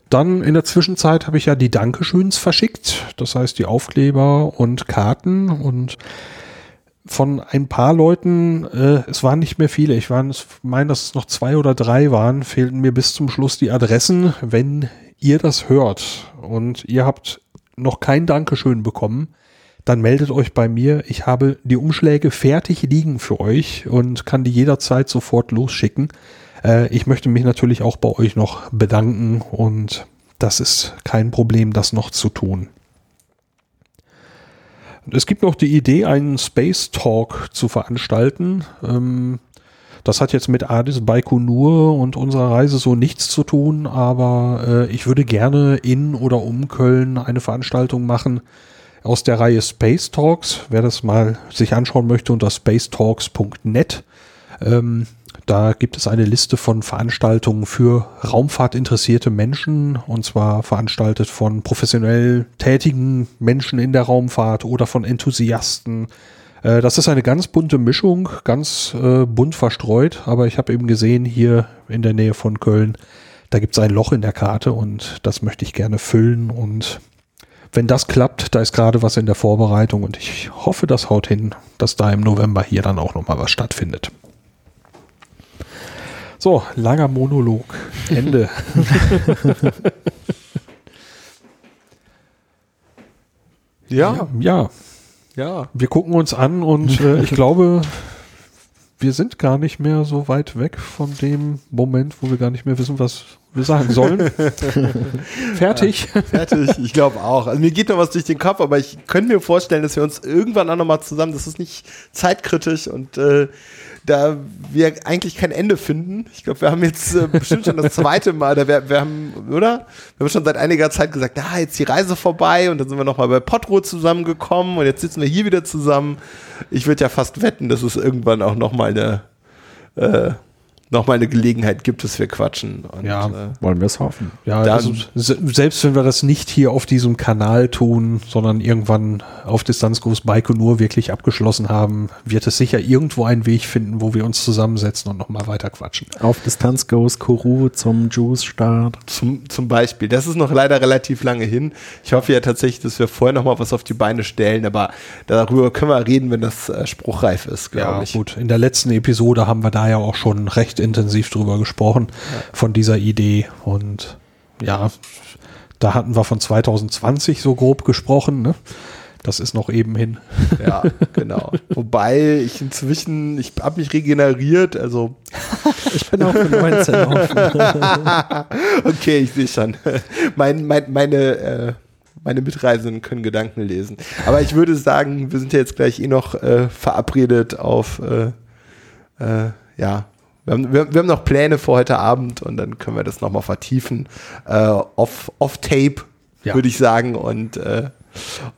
Dann in der Zwischenzeit habe ich ja die Dankeschöns verschickt, das heißt die Aufkleber und Karten und von ein paar Leuten, äh, es waren nicht mehr viele, ich ich meine, dass es noch zwei oder drei waren, fehlten mir bis zum Schluss die Adressen. Wenn ihr das hört und ihr habt noch kein Dankeschön bekommen, dann meldet euch bei mir. Ich habe die Umschläge fertig liegen für euch und kann die jederzeit sofort losschicken. Äh, ich möchte mich natürlich auch bei euch noch bedanken und das ist kein Problem, das noch zu tun. Es gibt noch die Idee, einen Space Talk zu veranstalten. Ähm, das hat jetzt mit Adis Baikonur und unserer Reise so nichts zu tun, aber äh, ich würde gerne in oder um Köln eine Veranstaltung machen aus der Reihe Space Talks. Wer das mal sich anschauen möchte unter spacetalks.net. Ähm, da gibt es eine Liste von Veranstaltungen für Raumfahrtinteressierte Menschen und zwar veranstaltet von professionell tätigen Menschen in der Raumfahrt oder von Enthusiasten. Äh, das ist eine ganz bunte Mischung, ganz äh, bunt verstreut, aber ich habe eben gesehen, hier in der Nähe von Köln, da gibt es ein Loch in der Karte und das möchte ich gerne füllen und wenn das klappt, da ist gerade was in der Vorbereitung und ich hoffe, das haut hin, dass da im November hier dann auch nochmal was stattfindet. So, langer Monolog. Ende. Ja, ja, ja. wir gucken uns an und äh, ich glaube, wir sind gar nicht mehr so weit weg von dem Moment, wo wir gar nicht mehr wissen, was sagen sollen. Fertig. Fertig, ich glaube auch. Also mir geht noch was durch den Kopf, aber ich könnte mir vorstellen, dass wir uns irgendwann auch nochmal zusammen, das ist nicht zeitkritisch und äh, da wir eigentlich kein Ende finden. Ich glaube, wir haben jetzt äh, bestimmt schon das zweite Mal, da wir, wir haben, oder? Wir haben schon seit einiger Zeit gesagt, na, jetzt die Reise vorbei und dann sind wir nochmal bei Potro zusammengekommen und jetzt sitzen wir hier wieder zusammen. Ich würde ja fast wetten, dass es irgendwann auch nochmal eine, äh, nochmal eine Gelegenheit gibt, dass wir quatschen. Und, Ja. äh, Wollen wir es hoffen. Ja, Dann- also, se selbst wenn wir das nicht hier auf diesem Kanal tun, sondern irgendwann auf Distanzkurs Baikonur wirklich abgeschlossen haben, wird es sicher irgendwo einen Weg finden, wo wir uns zusammensetzen und nochmal weiter quatschen. Auf Distanz goes Kuru zum Juice-Start. zum, zum Beispiel. Das ist noch leider relativ lange hin. Ich hoffe ja tatsächlich, dass wir vorher noch mal was auf die Beine stellen, aber darüber können wir reden, wenn das äh, spruchreif ist, glaube Ja, ich. gut. In der letzten Episode haben wir da ja auch schon recht intensiv drüber gesprochen, von dieser Idee. Und ja, da hatten wir von 2020 so grob gesprochen. Ne? Das ist noch eben hin. Ja, genau. Wobei ich inzwischen, ich habe mich regeneriert, also Ich bin auch für 19 offen. okay, ich sehe schon. Mein, mein, meine, äh, meine Mitreisenden können Gedanken lesen. Aber ich würde sagen, wir sind ja jetzt gleich eh noch äh, verabredet auf, äh, äh, ja, wir haben, wir, wir haben noch Pläne für heute Abend und dann können wir das nochmal vertiefen. Äh, off, off Tape, Ja. würde ich sagen. Und äh,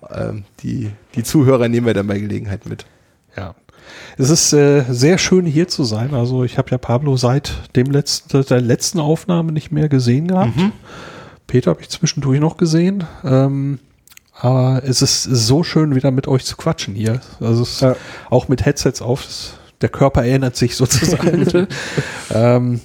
ähm, die, die Zuhörer nehmen wir dann bei Gelegenheit mit. Ja. Es ist äh, sehr schön hier zu sein. Also ich habe ja Pablo seit dem letzten, der letzten Aufnahme nicht mehr gesehen gehabt. Peter habe ich zwischendurch noch gesehen. Ähm, aber es ist so schön, wieder mit euch zu quatschen hier. Also es Ja. auch mit Headsets auf. Es, der Körper erinnert sich sozusagen. ähm,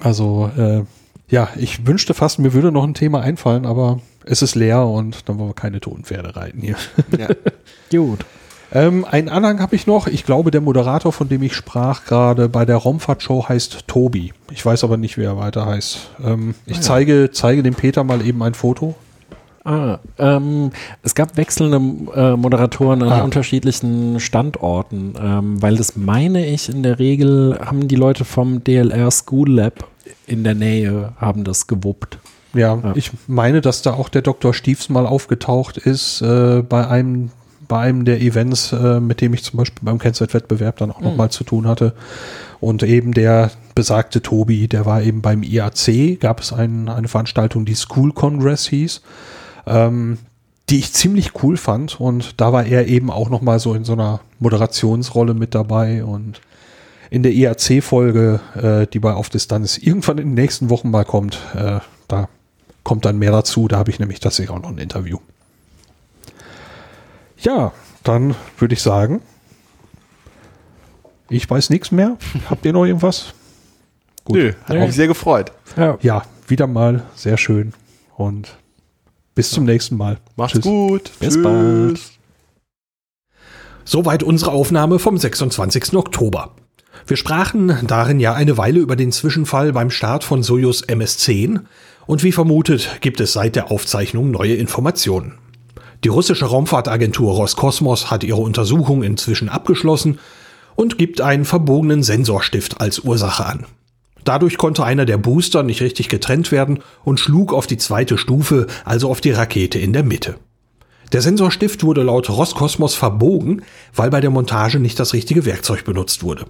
also äh, ja, ich wünschte fast, mir würde noch ein Thema einfallen, aber es ist leer und dann wollen wir keine toten Pferde reiten hier. Ja. Gut. Ähm, einen Anhang habe ich noch. Ich glaube, der Moderator, von dem ich sprach, gerade bei der Raumfahrtshow heißt Tobi. Ich weiß aber nicht, wie er weiter heißt. Ähm, ich zeige, zeige dem Peter mal eben ein Foto. Ah, ähm, es gab wechselnde äh, Moderatoren an Ah. unterschiedlichen Standorten, ähm, weil das meine ich in der Regel haben die Leute vom DLR School Lab in der Nähe haben das gewuppt. Ja, Ja. ich meine, dass da auch der Dr. Stiefs mal aufgetaucht ist äh, bei einem bei einem der Events, äh, mit dem ich zum Beispiel beim Kennzeit-Wettbewerb dann auch noch mal zu tun hatte. Und eben der besagte Tobi, der war eben beim IAC, gab es ein, eine Veranstaltung, die School Congress hieß, ähm, die ich ziemlich cool fand. Und da war er eben auch noch mal so in so einer Moderationsrolle mit dabei und in der IAC-Folge, äh, die bei Auf Distanz irgendwann in den nächsten Wochen mal kommt, äh, da kommt dann mehr dazu. Da habe ich nämlich tatsächlich auch noch ein Interview. Ja, dann würde ich sagen, ich weiß nichts mehr. Habt ihr noch irgendwas? Gut. Nö, hat mich sehr gefreut. Ja. Ja, wieder mal sehr schön und bis zum nächsten Mal. Macht's Tschüss. gut. Bis bald. Soweit unsere Aufnahme vom 26. Oktober. Wir sprachen darin ja eine Weile über den Zwischenfall beim Start von Soyuz MS-10 und wie vermutet gibt es seit der Aufzeichnung neue Informationen. Die russische Raumfahrtagentur Roskosmos hat ihre Untersuchung inzwischen abgeschlossen und gibt einen verbogenen Sensorstift als Ursache an. Dadurch konnte einer der Booster nicht richtig getrennt werden und schlug auf die zweite Stufe, also auf die Rakete in der Mitte. Der Sensorstift wurde laut Roskosmos verbogen, weil bei der Montage nicht das richtige Werkzeug benutzt wurde.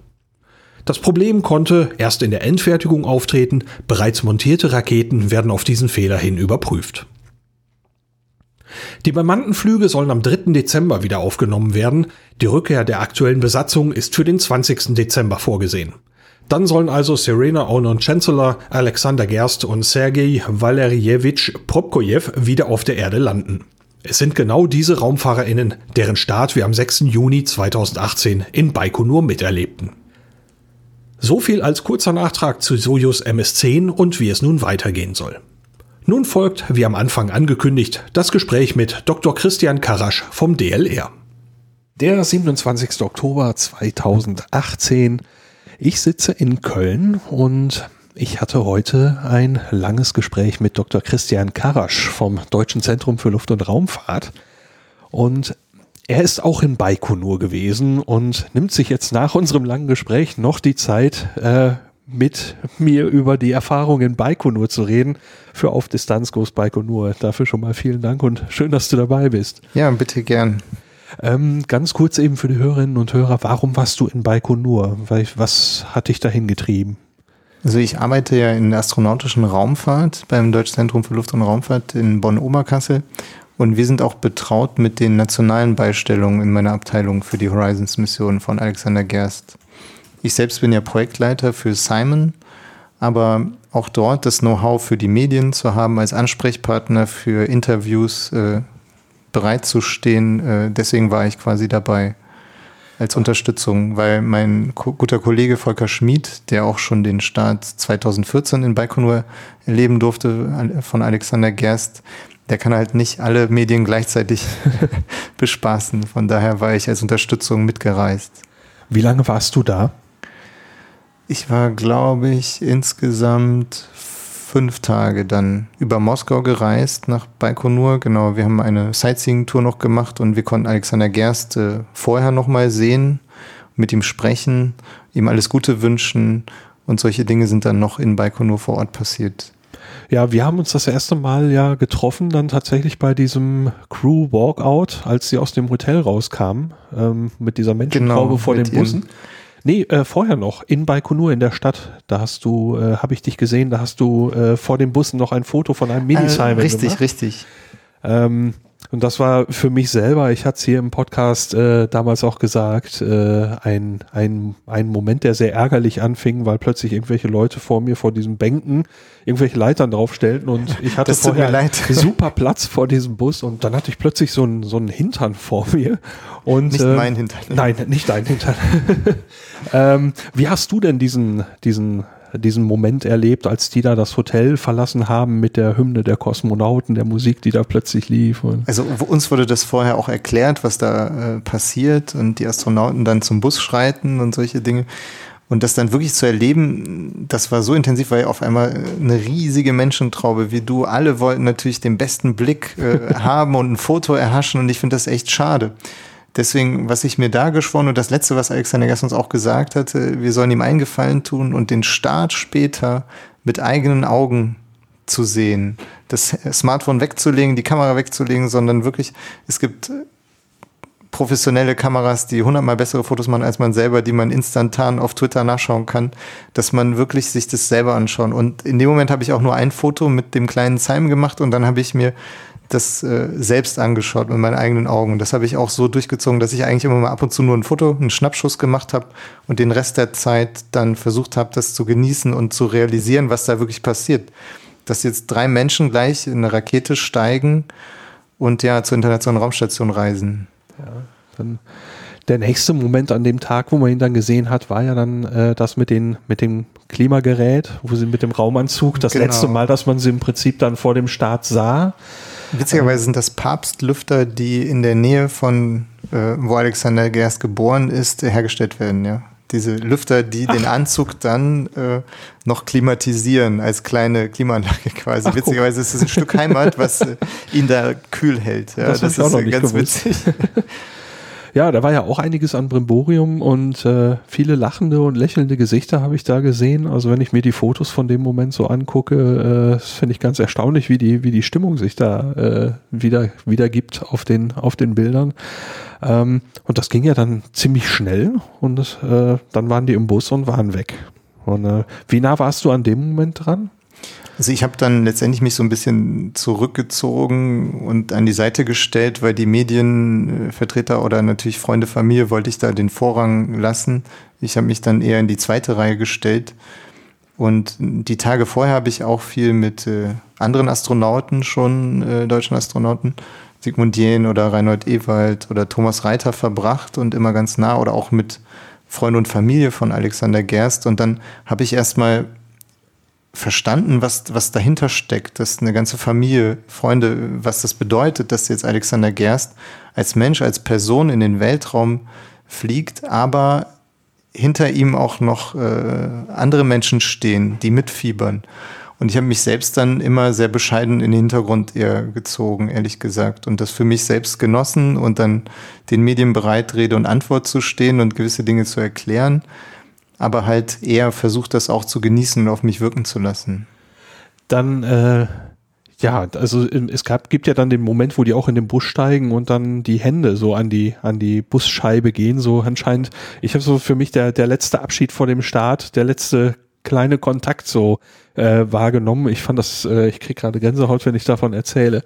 Das Problem konnte erst in der Endfertigung auftreten, bereits montierte Raketen werden auf diesen Fehler hin überprüft. Die bemannten Flüge sollen am 3. Dezember wieder aufgenommen werden, die Rückkehr der aktuellen Besatzung ist für den 20. Dezember vorgesehen. Dann sollen also Serena Onon Chancellor, Alexander Gerst und Sergei Valerievich Propkojew wieder auf der Erde landen. Es sind genau diese RaumfahrerInnen, deren Start wir am 6. Juni 2018 in Baikonur miterlebten. So viel als kurzer Nachtrag zu Soyuz MS-10 und wie es nun weitergehen soll. Nun folgt, wie am Anfang angekündigt, das Gespräch mit Dr. Christian Karasch vom DLR. Der 27. Oktober 2018. Ich sitze in Köln und ich hatte heute ein langes Gespräch mit Dr. Christian Karasch vom Deutschen Zentrum für Luft- und Raumfahrt. Und er ist auch in Baikonur gewesen und nimmt sich jetzt nach unserem langen Gespräch noch die Zeit, äh, mit mir über die Erfahrung in Baikonur zu reden. Für Auf Distanz Goes Baikonur. Dafür schon mal vielen Dank und schön, dass du dabei bist. Ja, bitte gern. Ähm, ganz kurz eben für die Hörerinnen und Hörer, warum warst du in Baikonur? Was hat dich dahin getrieben? Also ich arbeite ja in der astronautischen Raumfahrt beim Deutschen Zentrum für Luft- und Raumfahrt in Bonn-Oberkassel. Und wir sind auch betraut mit den nationalen Beistellungen in meiner Abteilung für die Horizons-Mission von Alexander Gerst. Ich selbst bin ja Projektleiter für Simon, aber auch dort das Know-how für die Medien zu haben, als Ansprechpartner für Interviews äh, bereitzustehen, äh, deswegen war ich quasi dabei als Unterstützung, weil mein ko guter Kollege Volker Schmid, der auch schon den Start 2014 in Baikonur erleben durfte von Alexander Gerst, der kann halt nicht alle Medien gleichzeitig bespaßen. Von daher war ich als Unterstützung mitgereist. Wie lange warst du da? Ich war, glaube ich, insgesamt fünf Tage dann über Moskau gereist nach Baikonur. Genau, wir haben eine Sightseeing-Tour noch gemacht und wir konnten Alexander Gerst äh, vorher noch mal sehen, mit ihm sprechen, ihm alles Gute wünschen und solche Dinge sind dann noch in Baikonur vor Ort passiert. Ja, wir haben uns das erste Mal ja getroffen, dann tatsächlich bei diesem Crew Walkout, als sie aus dem Hotel rauskamen, ähm, mit dieser Menschentraube genau, vor den Bussen. Nee, äh, vorher noch, in Baikonur in der Stadt. Da hast du, äh, habe ich dich gesehen, da hast du äh, vor den Bussen noch ein Foto von einem Mini-Simon äh, Richtig, gemacht. richtig. Ähm, und das war für mich selber, ich hatte es hier im Podcast äh, damals auch gesagt, äh, ein, ein, ein Moment, der sehr ärgerlich anfing, weil plötzlich irgendwelche Leute vor mir vor diesen Bänken irgendwelche Leitern draufstellten und ich hatte vorher super Platz vor diesem Bus und dann hatte ich plötzlich so einen so einen Hintern vor mir. Und, nicht äh, mein Hintern. Nein, nicht dein Hintern. ähm, wie hast du denn diesen, diesen diesen Moment erlebt, als die da das Hotel verlassen haben mit der Hymne der Kosmonauten, der Musik, die da plötzlich lief. also uns wurde das vorher auch erklärt, was da äh, passiert und die Astronauten dann zum Bus schreiten und solche Dinge. Und das dann wirklich zu erleben, das war so intensiv, weil auf einmal eine riesige Menschentraube wie du, alle wollten natürlich den besten Blick äh, haben und ein Foto erhaschen und ich finde das echt schade. Deswegen, was ich mir da geschworen und das letzte, was Alexander Gast uns auch gesagt hatte, wir sollen ihm einen Gefallen tun und den Start später mit eigenen Augen zu sehen. Das Smartphone wegzulegen, die Kamera wegzulegen, sondern wirklich, es gibt professionelle Kameras, die hundertmal bessere Fotos machen als man selber, die man instantan auf Twitter nachschauen kann, dass man wirklich sich das selber anschauen. Und in dem Moment habe ich auch nur ein Foto mit dem kleinen Simon gemacht und dann habe ich mir das äh, selbst angeschaut mit meinen eigenen Augen. Und das habe ich auch so durchgezogen, dass ich eigentlich immer mal ab und zu nur ein Foto, einen Schnappschuss gemacht habe und den Rest der Zeit dann versucht habe, das zu genießen und zu realisieren, was da wirklich passiert. Dass jetzt drei Menschen gleich in eine Rakete steigen und ja zur internationalen Raumstation reisen. Ja, dann der nächste Moment an dem Tag, wo man ihn dann gesehen hat, war ja dann äh, das mit, den, mit dem Klimagerät, wo sie mit dem Raumanzug, das genau. letzte Mal, dass man sie im Prinzip dann vor dem Start sah. Witzigerweise sind das Papstlüfter, die in der Nähe von, äh, wo Alexander Gerst geboren ist, hergestellt werden, ja. Diese Lüfter, die Ach. den Anzug dann äh, noch klimatisieren, als kleine Klimaanlage quasi. Ach, Witzigerweise ist es ein Stück Heimat, was äh, ihn da kühl hält. Ja, das, das ist äh, ganz gewusst. witzig. Ja, da war ja auch einiges an Brimborium und äh, viele lachende und lächelnde Gesichter habe ich da gesehen. Also wenn ich mir die Fotos von dem Moment so angucke, äh, finde ich ganz erstaunlich, wie die, wie die Stimmung sich da äh, wieder, wieder gibt auf den, auf den Bildern. Ähm, und das ging ja dann ziemlich schnell und äh, dann waren die im Bus und waren weg. Und äh, wie nah warst du an dem Moment dran? Also ich habe dann letztendlich mich so ein bisschen zurückgezogen und an die Seite gestellt, weil die Medienvertreter oder natürlich Freunde, Familie wollte ich da den Vorrang lassen. Ich habe mich dann eher in die zweite Reihe gestellt. Und die Tage vorher habe ich auch viel mit äh, anderen Astronauten schon, äh, deutschen Astronauten, Sigmund Jähn oder Reinhold Ewald oder Thomas Reiter verbracht und immer ganz nah oder auch mit Freund und Familie von Alexander Gerst. Und dann habe ich erstmal verstanden, was, was dahinter steckt, dass eine ganze Familie, Freunde, was das bedeutet, dass jetzt Alexander Gerst als Mensch, als Person in den Weltraum fliegt, aber hinter ihm auch noch äh, andere Menschen stehen, die mitfiebern. Und ich habe mich selbst dann immer sehr bescheiden in den Hintergrund eher gezogen, ehrlich gesagt. Und das für mich selbst genossen und dann den Medien bereit, Rede und Antwort zu stehen und gewisse Dinge zu erklären aber halt eher versucht, das auch zu genießen und auf mich wirken zu lassen. Dann, äh, ja, also es gab, gibt ja dann den Moment, wo die auch in den Bus steigen und dann die Hände so an die, an die Busscheibe gehen. So anscheinend, ich habe so für mich der, der letzte Abschied vor dem Start, der letzte kleine Kontakt so äh, wahrgenommen. Ich fand das, äh, ich kriege gerade Gänsehaut, wenn ich davon erzähle.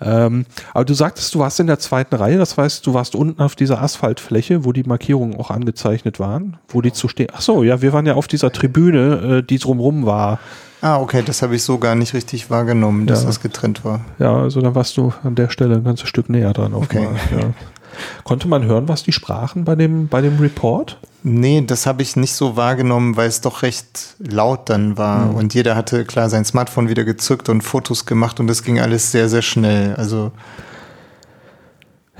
Ähm, aber du sagtest, du warst in der zweiten Reihe, das heißt, du warst unten auf dieser Asphaltfläche, wo die Markierungen auch angezeichnet waren, wo die zu stehen. Ach so, ja, wir waren ja auf dieser Tribüne, äh, die drumrum war. Ah, okay, das habe ich so gar nicht richtig wahrgenommen, dass Ja. das getrennt war. Ja, also dann warst du an der Stelle ein ganzes Stück näher dran. Okay. mal, Ja. Konnte man hören, was die sprachen bei dem, bei dem Report? Nee, das habe ich nicht so wahrgenommen, weil es doch recht laut dann war. Und jeder hatte klar sein Smartphone wieder gezückt und Fotos gemacht und das ging alles sehr, sehr schnell. Also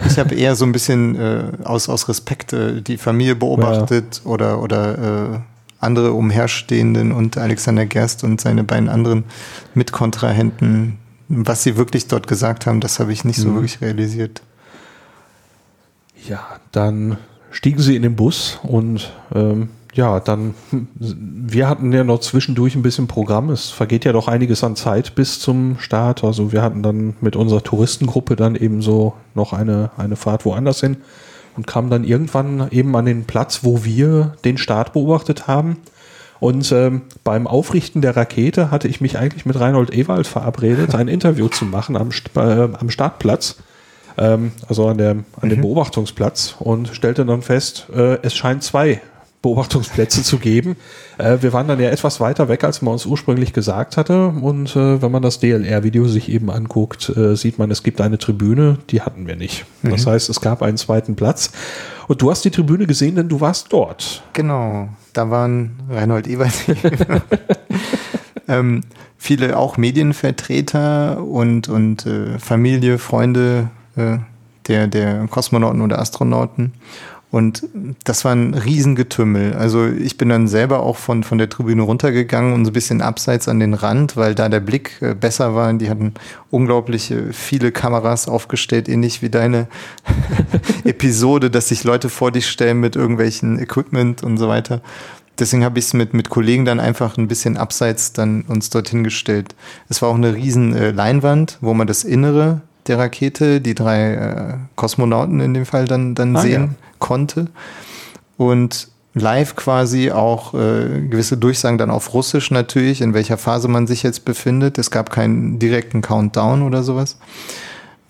ich habe eher so ein bisschen äh, aus, aus Respekt äh, die Familie beobachtet oder, oder äh, andere Umherstehenden und Alexander Gerst und seine beiden anderen Mitkontrahenten. Was sie wirklich dort gesagt haben, das habe ich nicht so wirklich realisiert. Ja, dann stiegen sie in den Bus und ähm, ja, dann, wir hatten ja noch zwischendurch ein bisschen Programm. Es vergeht ja doch einiges an Zeit bis zum Start. Also wir hatten dann mit unserer Touristengruppe dann eben so noch eine, eine Fahrt woanders hin und kamen dann irgendwann eben an den Platz, wo wir den Start beobachtet haben. Und ähm, beim Aufrichten der Rakete hatte ich mich eigentlich mit Reinhold Ewald verabredet, ein Interview zu machen am, äh, am Startplatz ähm, also an, der, an dem Beobachtungsplatz und stellte dann fest, äh, es scheint zwei Beobachtungsplätze zu geben. Äh, wir waren dann ja etwas weiter weg, als man uns ursprünglich gesagt hatte. Und äh, wenn man das DLR-Video sich eben anguckt, äh, sieht man, es gibt eine Tribüne, die hatten wir nicht. Das heißt, es gab einen zweiten Platz. Und du hast die Tribüne gesehen, denn du warst dort. Genau, da waren Reinhold Ewald, ähm, viele auch Medienvertreter und, und äh, Familie, Freunde äh, der, der Kosmonauten oder Astronauten. Und das war ein Riesengetümmel. Also ich bin dann selber auch von, von der Tribüne runtergegangen und so ein bisschen abseits an den Rand, weil da der Blick äh, besser war. Die hatten unglaublich äh, viele Kameras aufgestellt, ähnlich wie deine Episode, dass sich Leute vor dich stellen mit irgendwelchen Equipment und so weiter. Deswegen habe ich es mit, mit Kollegen dann einfach ein bisschen abseits dann uns dorthin gestellt. Es war auch eine riesen äh, Leinwand, wo man das Innere der Rakete, die drei äh, Kosmonauten in dem Fall dann, dann Ah, sehen ja. konnte. Und live quasi auch äh, gewisse Durchsagen dann auf Russisch natürlich, in welcher Phase man sich jetzt befindet. Es gab keinen direkten Countdown oder sowas.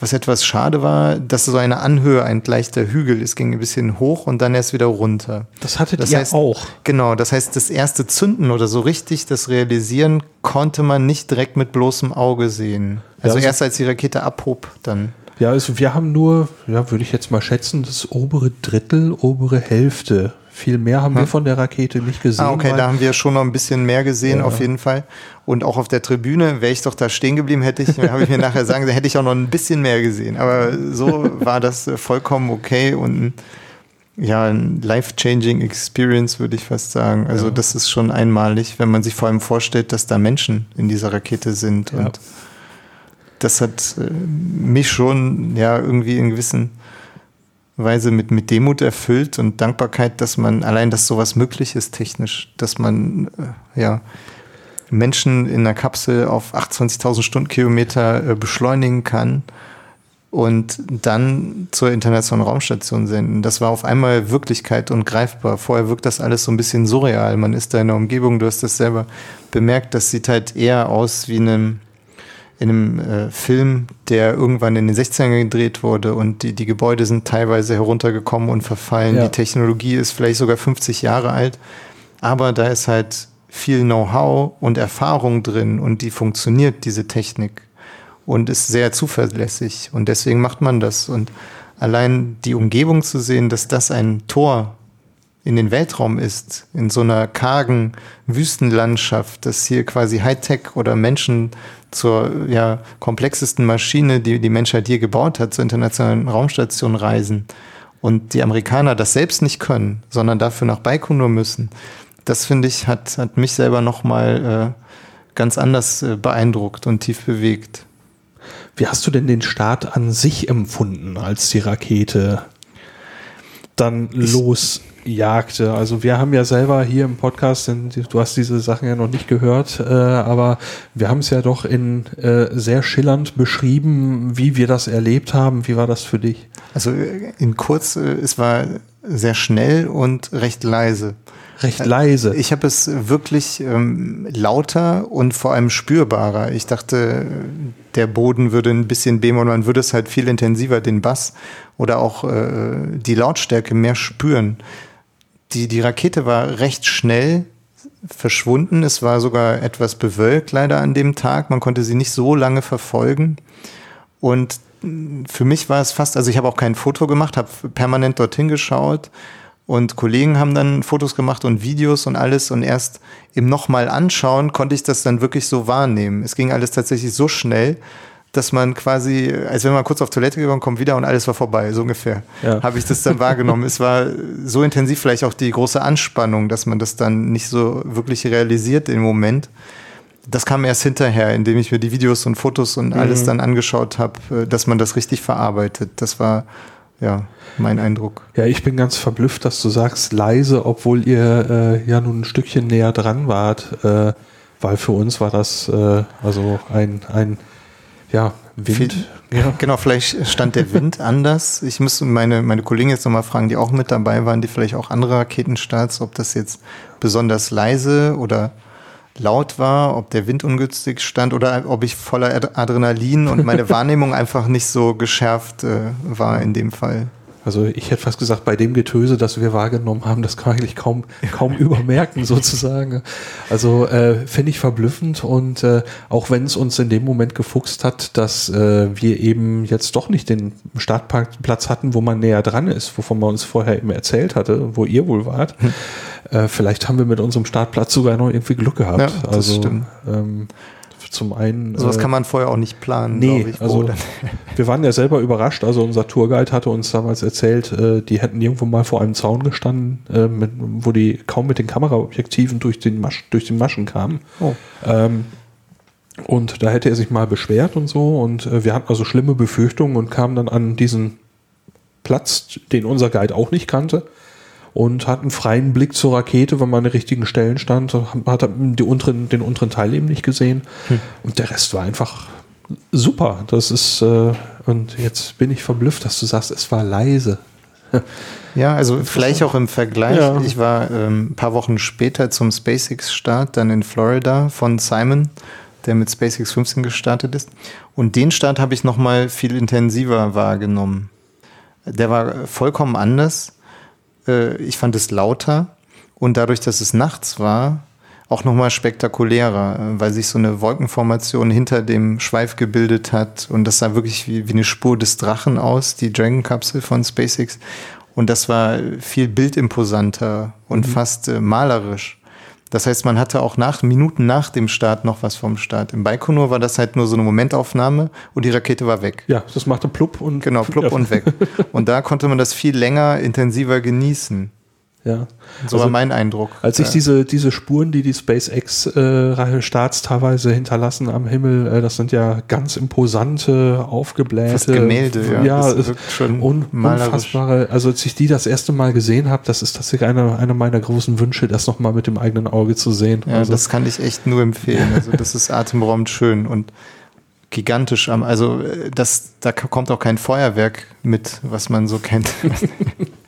Was etwas schade war, dass so eine Anhöhe, ein leichter Hügel, es ging ein bisschen hoch und dann erst wieder runter. Das hattet Das ihr heißt- auch. Genau, das heißt, das erste Zünden oder so richtig das Realisieren konnte man nicht direkt mit bloßem Auge sehen. Also also- erst als die Rakete abhob, dann. Ja, also wir haben nur, ja, würde ich jetzt mal schätzen, das obere Drittel, obere Hälfte. Viel mehr haben wir von der Rakete nicht gesehen. Ah, okay, da haben wir schon noch ein bisschen mehr gesehen, Ja. auf jeden Fall. Und auch auf der Tribüne, wäre ich doch da stehen geblieben, hätte ich, habe ich mir nachher sagen, da hätte ich auch noch ein bisschen mehr gesehen. Aber so war das äh, vollkommen okay und ein, ja, ein life-changing Experience, würde ich fast sagen. Also das ist schon einmalig, wenn man sich vor allem vorstellt, dass da Menschen in dieser Rakete sind. Ja. Und das hat äh, mich schon ja irgendwie in gewissen Weise mit, mit Demut erfüllt und Dankbarkeit, dass man allein, dass sowas möglich ist technisch, dass man äh, ja Menschen in einer Kapsel auf 28.000 Stundenkilometer äh, beschleunigen kann und dann zur internationalen Raumstation senden. Das war auf einmal Wirklichkeit und greifbar. Vorher wirkt das alles so ein bisschen surreal. Man ist da in der Umgebung, du hast das selber bemerkt, das sieht halt eher aus wie in einem, in einem äh, Film, der irgendwann in den 60ern gedreht wurde und die, die Gebäude sind teilweise heruntergekommen und verfallen. Ja. Die Technologie ist vielleicht sogar 50 Jahre alt, aber da ist halt viel Know-how und Erfahrung drin und die funktioniert, diese Technik und ist sehr zuverlässig und deswegen macht man das und allein die Umgebung zu sehen, dass das ein Tor in den Weltraum ist, in so einer kargen Wüstenlandschaft, dass hier quasi Hightech oder Menschen zur ja, komplexesten Maschine, die die Menschheit je gebaut hat, zur internationalen Raumstation reisen und die Amerikaner das selbst nicht können, sondern dafür nach Baikonur müssen. Das finde ich hat, hat mich selber nochmal äh, ganz anders äh, beeindruckt und tief bewegt. Wie hast du denn den Start an sich empfunden, als die Rakete dann losjagte? Also wir haben ja selber hier im Podcast, denn du hast diese Sachen ja noch nicht gehört, äh, aber wir haben es ja doch in äh, sehr schillernd beschrieben, wie wir das erlebt haben. Wie war das für dich? Also äh, in kurz, äh, es war sehr schnell und recht leise. Recht leise. Ich habe es wirklich ähm, lauter und vor allem spürbarer. Ich dachte, der Boden würde ein bisschen beben und man würde es halt viel intensiver, den Bass oder auch äh, die Lautstärke mehr spüren. Die, die Rakete war recht schnell verschwunden. Es war sogar etwas bewölkt leider an dem Tag. Man konnte sie nicht so lange verfolgen. Und für mich war es fast, also ich habe auch kein Foto gemacht, habe permanent dorthin geschaut und Kollegen haben dann Fotos gemacht und Videos und alles und erst im nochmal anschauen konnte ich das dann wirklich so wahrnehmen. Es ging alles tatsächlich so schnell, dass man quasi, als wenn man kurz auf Toilette gegangen kommt wieder und alles war vorbei, so ungefähr. Ja. Habe ich das dann wahrgenommen. es war so intensiv vielleicht auch die große Anspannung, dass man das dann nicht so wirklich realisiert im Moment. Das kam erst hinterher, indem ich mir die Videos und Fotos und alles mhm. dann angeschaut habe, äh, dass man das richtig verarbeitet. Das war ja, mein Eindruck. Ja, ich bin ganz verblüfft, dass du sagst leise, obwohl ihr äh, ja nun ein Stückchen näher dran wart, äh, weil für uns war das äh, also ein, ein ja, Wind. Ja. Genau, vielleicht stand der Wind anders. Ich müsste meine, meine Kollegen jetzt nochmal fragen, die auch mit dabei waren, die vielleicht auch andere Raketenstarts, ob das jetzt besonders leise oder laut war, ob der Wind ungünstig stand oder ob ich voller Adrenalin und meine Wahrnehmung einfach nicht so geschärft äh, war in dem Fall. Also ich hätte fast gesagt, bei dem Getöse, das wir wahrgenommen haben, das kann man eigentlich kaum, kaum übermerken sozusagen. Also äh, finde ich verblüffend und äh, auch wenn es uns in dem Moment gefuchst hat, dass äh, wir eben jetzt doch nicht den Startplatz hatten, wo man näher dran ist, wovon man uns vorher eben erzählt hatte, wo ihr wohl wart. Hm. Äh, vielleicht haben wir mit unserem Startplatz sogar noch irgendwie Glück gehabt. Ja, das also, stimmt. Ähm, zum einen. Sowas äh, kann man vorher auch nicht planen, nee, ich, Also, wir waren ja selber überrascht. Also unser Tourguide hatte uns damals erzählt, äh, die hätten irgendwo mal vor einem Zaun gestanden, äh, mit, wo die kaum mit den Kameraobjektiven durch den, Masch, durch den Maschen kamen. Oh. Ähm, und da hätte er sich mal beschwert und so. Und äh, wir hatten also schlimme Befürchtungen und kamen dann an diesen Platz, den unser Guide auch nicht kannte und hat einen freien Blick zur Rakete, wenn man an den richtigen Stellen stand, hat die unteren, den unteren Teil eben nicht gesehen. Hm. Und der Rest war einfach super. Das ist, äh, und jetzt bin ich verblüfft, dass du sagst, es war leise. Ja, also vielleicht auch im Vergleich. Ja. Ich war ähm, ein paar Wochen später zum SpaceX-Start dann in Florida von Simon, der mit SpaceX 15 gestartet ist. Und den Start habe ich noch mal viel intensiver wahrgenommen. Der war vollkommen anders. Äh, ich fand es lauter und dadurch, dass es nachts war, auch nochmal spektakulärer, äh, weil sich so eine Wolkenformation hinter dem Schweif gebildet hat und das sah wirklich wie, wie eine Spur des Drachen aus, die Dragon-Kapsel von SpaceX. Und das war viel bildimposanter und mhm. fast äh, malerisch. Das heißt, man hatte auch nach, Minuten nach dem Start noch was vom Start. Im Baikonur war das halt nur so eine Momentaufnahme und die Rakete war weg. Ja, das machte plupp und. Genau, plupp ja. und weg. Und da konnte man das viel länger, intensiver genießen. Ja. So also, war mein Eindruck. Als ich diese, diese Spuren, die die SpaceX-Starts äh, teilweise hinterlassen am Himmel, äh, das sind ja ganz imposante, aufgeblähte Fast Gemälde, ja. ja das wirkt schon un unfassbare. Also als ich die das erste Mal gesehen habe, das ist tatsächlich einer eine meiner großen Wünsche, das nochmal mit dem eigenen Auge zu sehen. Ja, also, das kann ich echt nur empfehlen. Also das ist atemberaubend schön und gigantisch am, also äh, das, da kommt auch kein Feuerwerk mit, was man so kennt.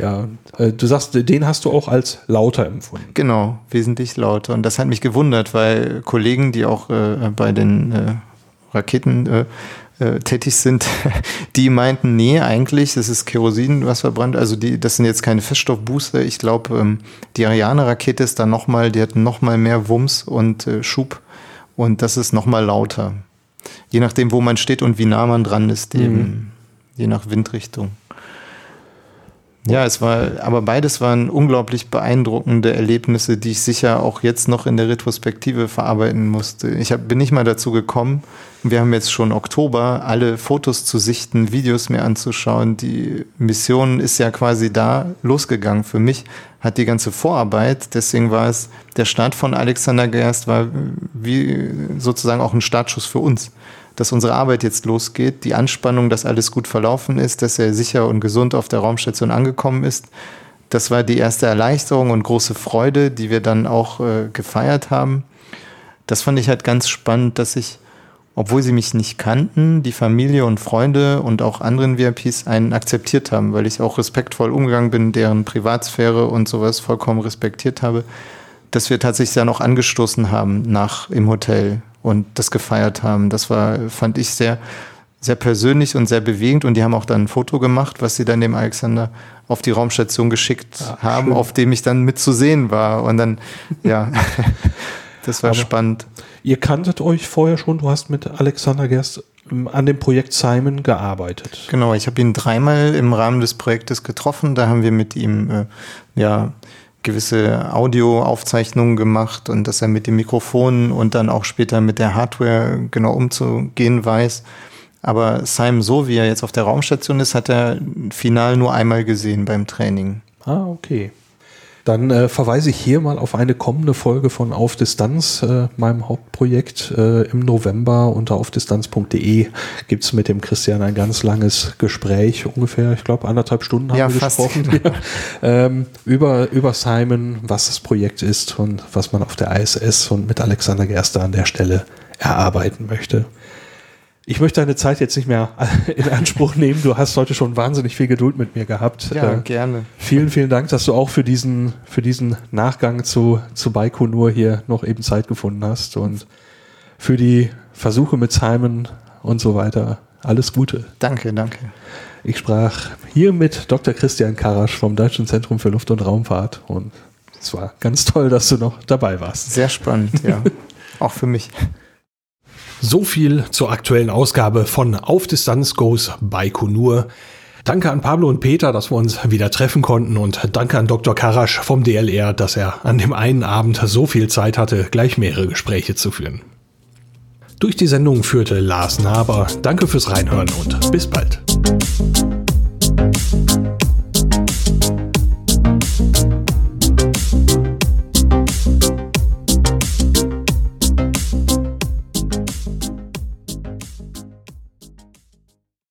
Ja, äh, du sagst, den hast du auch als lauter empfunden. Genau, wesentlich lauter. Und das hat mich gewundert, weil Kollegen, die auch äh, bei den äh, Raketen äh, äh tätig sind, die meinten, nee, eigentlich, das ist Kerosin, was verbrannt. Also die, das sind jetzt keine Feststoffbooster. Ich glaube, ähm, die Ariane-Rakete ist da nochmal, die hat nochmal mehr Wumms und äh, Schub. Und das ist nochmal lauter. Je nachdem, wo man steht und wie nah man dran ist, eben, mhm. je nach Windrichtung. Ja, es war, aber beides waren unglaublich beeindruckende Erlebnisse, die ich sicher auch jetzt noch in der Retrospektive verarbeiten musste. Ich hab, bin nicht mal dazu gekommen. Wir haben jetzt schon Oktober, alle Fotos zu sichten, Videos mir anzuschauen. Die Mission ist ja quasi da losgegangen. Für mich hat die ganze Vorarbeit, deswegen war es, der Start von Alexander Gerst war wie sozusagen auch ein Startschuss für uns dass unsere Arbeit jetzt losgeht, die Anspannung, dass alles gut verlaufen ist, dass er sicher und gesund auf der Raumstation angekommen ist. Das war die erste Erleichterung und große Freude, die wir dann auch äh, gefeiert haben. Das fand ich halt ganz spannend, dass ich obwohl sie mich nicht kannten, die Familie und Freunde und auch anderen VIPs einen akzeptiert haben, weil ich auch respektvoll umgegangen bin, deren Privatsphäre und sowas vollkommen respektiert habe, dass wir tatsächlich dann auch angestoßen haben nach im Hotel und das gefeiert haben. Das war, fand ich sehr, sehr persönlich und sehr bewegend und die haben auch dann ein Foto gemacht, was sie dann dem Alexander auf die Raumstation geschickt ja, haben, schön. auf dem ich dann mit zu sehen war. Und dann, ja, das war Aber spannend. Ihr kanntet euch vorher schon, du hast mit Alexander Gerst ähm, an dem Projekt Simon gearbeitet. Genau, ich habe ihn dreimal im Rahmen des Projektes getroffen. Da haben wir mit ihm äh, ja gewisse Audioaufzeichnungen gemacht und dass er mit dem Mikrofon und dann auch später mit der Hardware genau umzugehen weiß. Aber Simon, so wie er jetzt auf der Raumstation ist, hat er final nur einmal gesehen beim Training. Ah, okay. Dann äh, verweise ich hier mal auf eine kommende Folge von Auf Distanz, äh, meinem Hauptprojekt äh, im November unter aufdistanz.de gibt es mit dem Christian ein ganz langes Gespräch, ungefähr, ich glaube, anderthalb Stunden haben ja, wir gesprochen genau. ähm, über, über Simon, was das Projekt ist und was man auf der ISS und mit Alexander Gerster an der Stelle erarbeiten möchte. Ich möchte deine Zeit jetzt nicht mehr in Anspruch nehmen. Du hast heute schon wahnsinnig viel Geduld mit mir gehabt. Ja, äh, gerne. Vielen, vielen Dank, dass du auch für diesen, für diesen Nachgang zu, zu Baikonur hier noch eben Zeit gefunden hast und für die Versuche mit Simon und so weiter. Alles Gute. Danke, danke. Ich sprach hier mit Dr. Christian Karasch vom Deutschen Zentrum für Luft- und Raumfahrt und es war ganz toll, dass du noch dabei warst. Sehr spannend, ja. auch für mich. So viel zur aktuellen Ausgabe von Auf Distanz Goes Baikonur. Danke an Pablo und Peter, dass wir uns wieder treffen konnten und danke an Dr. Karasch vom DLR, dass er an dem einen Abend so viel Zeit hatte, gleich mehrere Gespräche zu führen. Durch die Sendung führte Lars Naber. Danke fürs Reinhören und bis bald.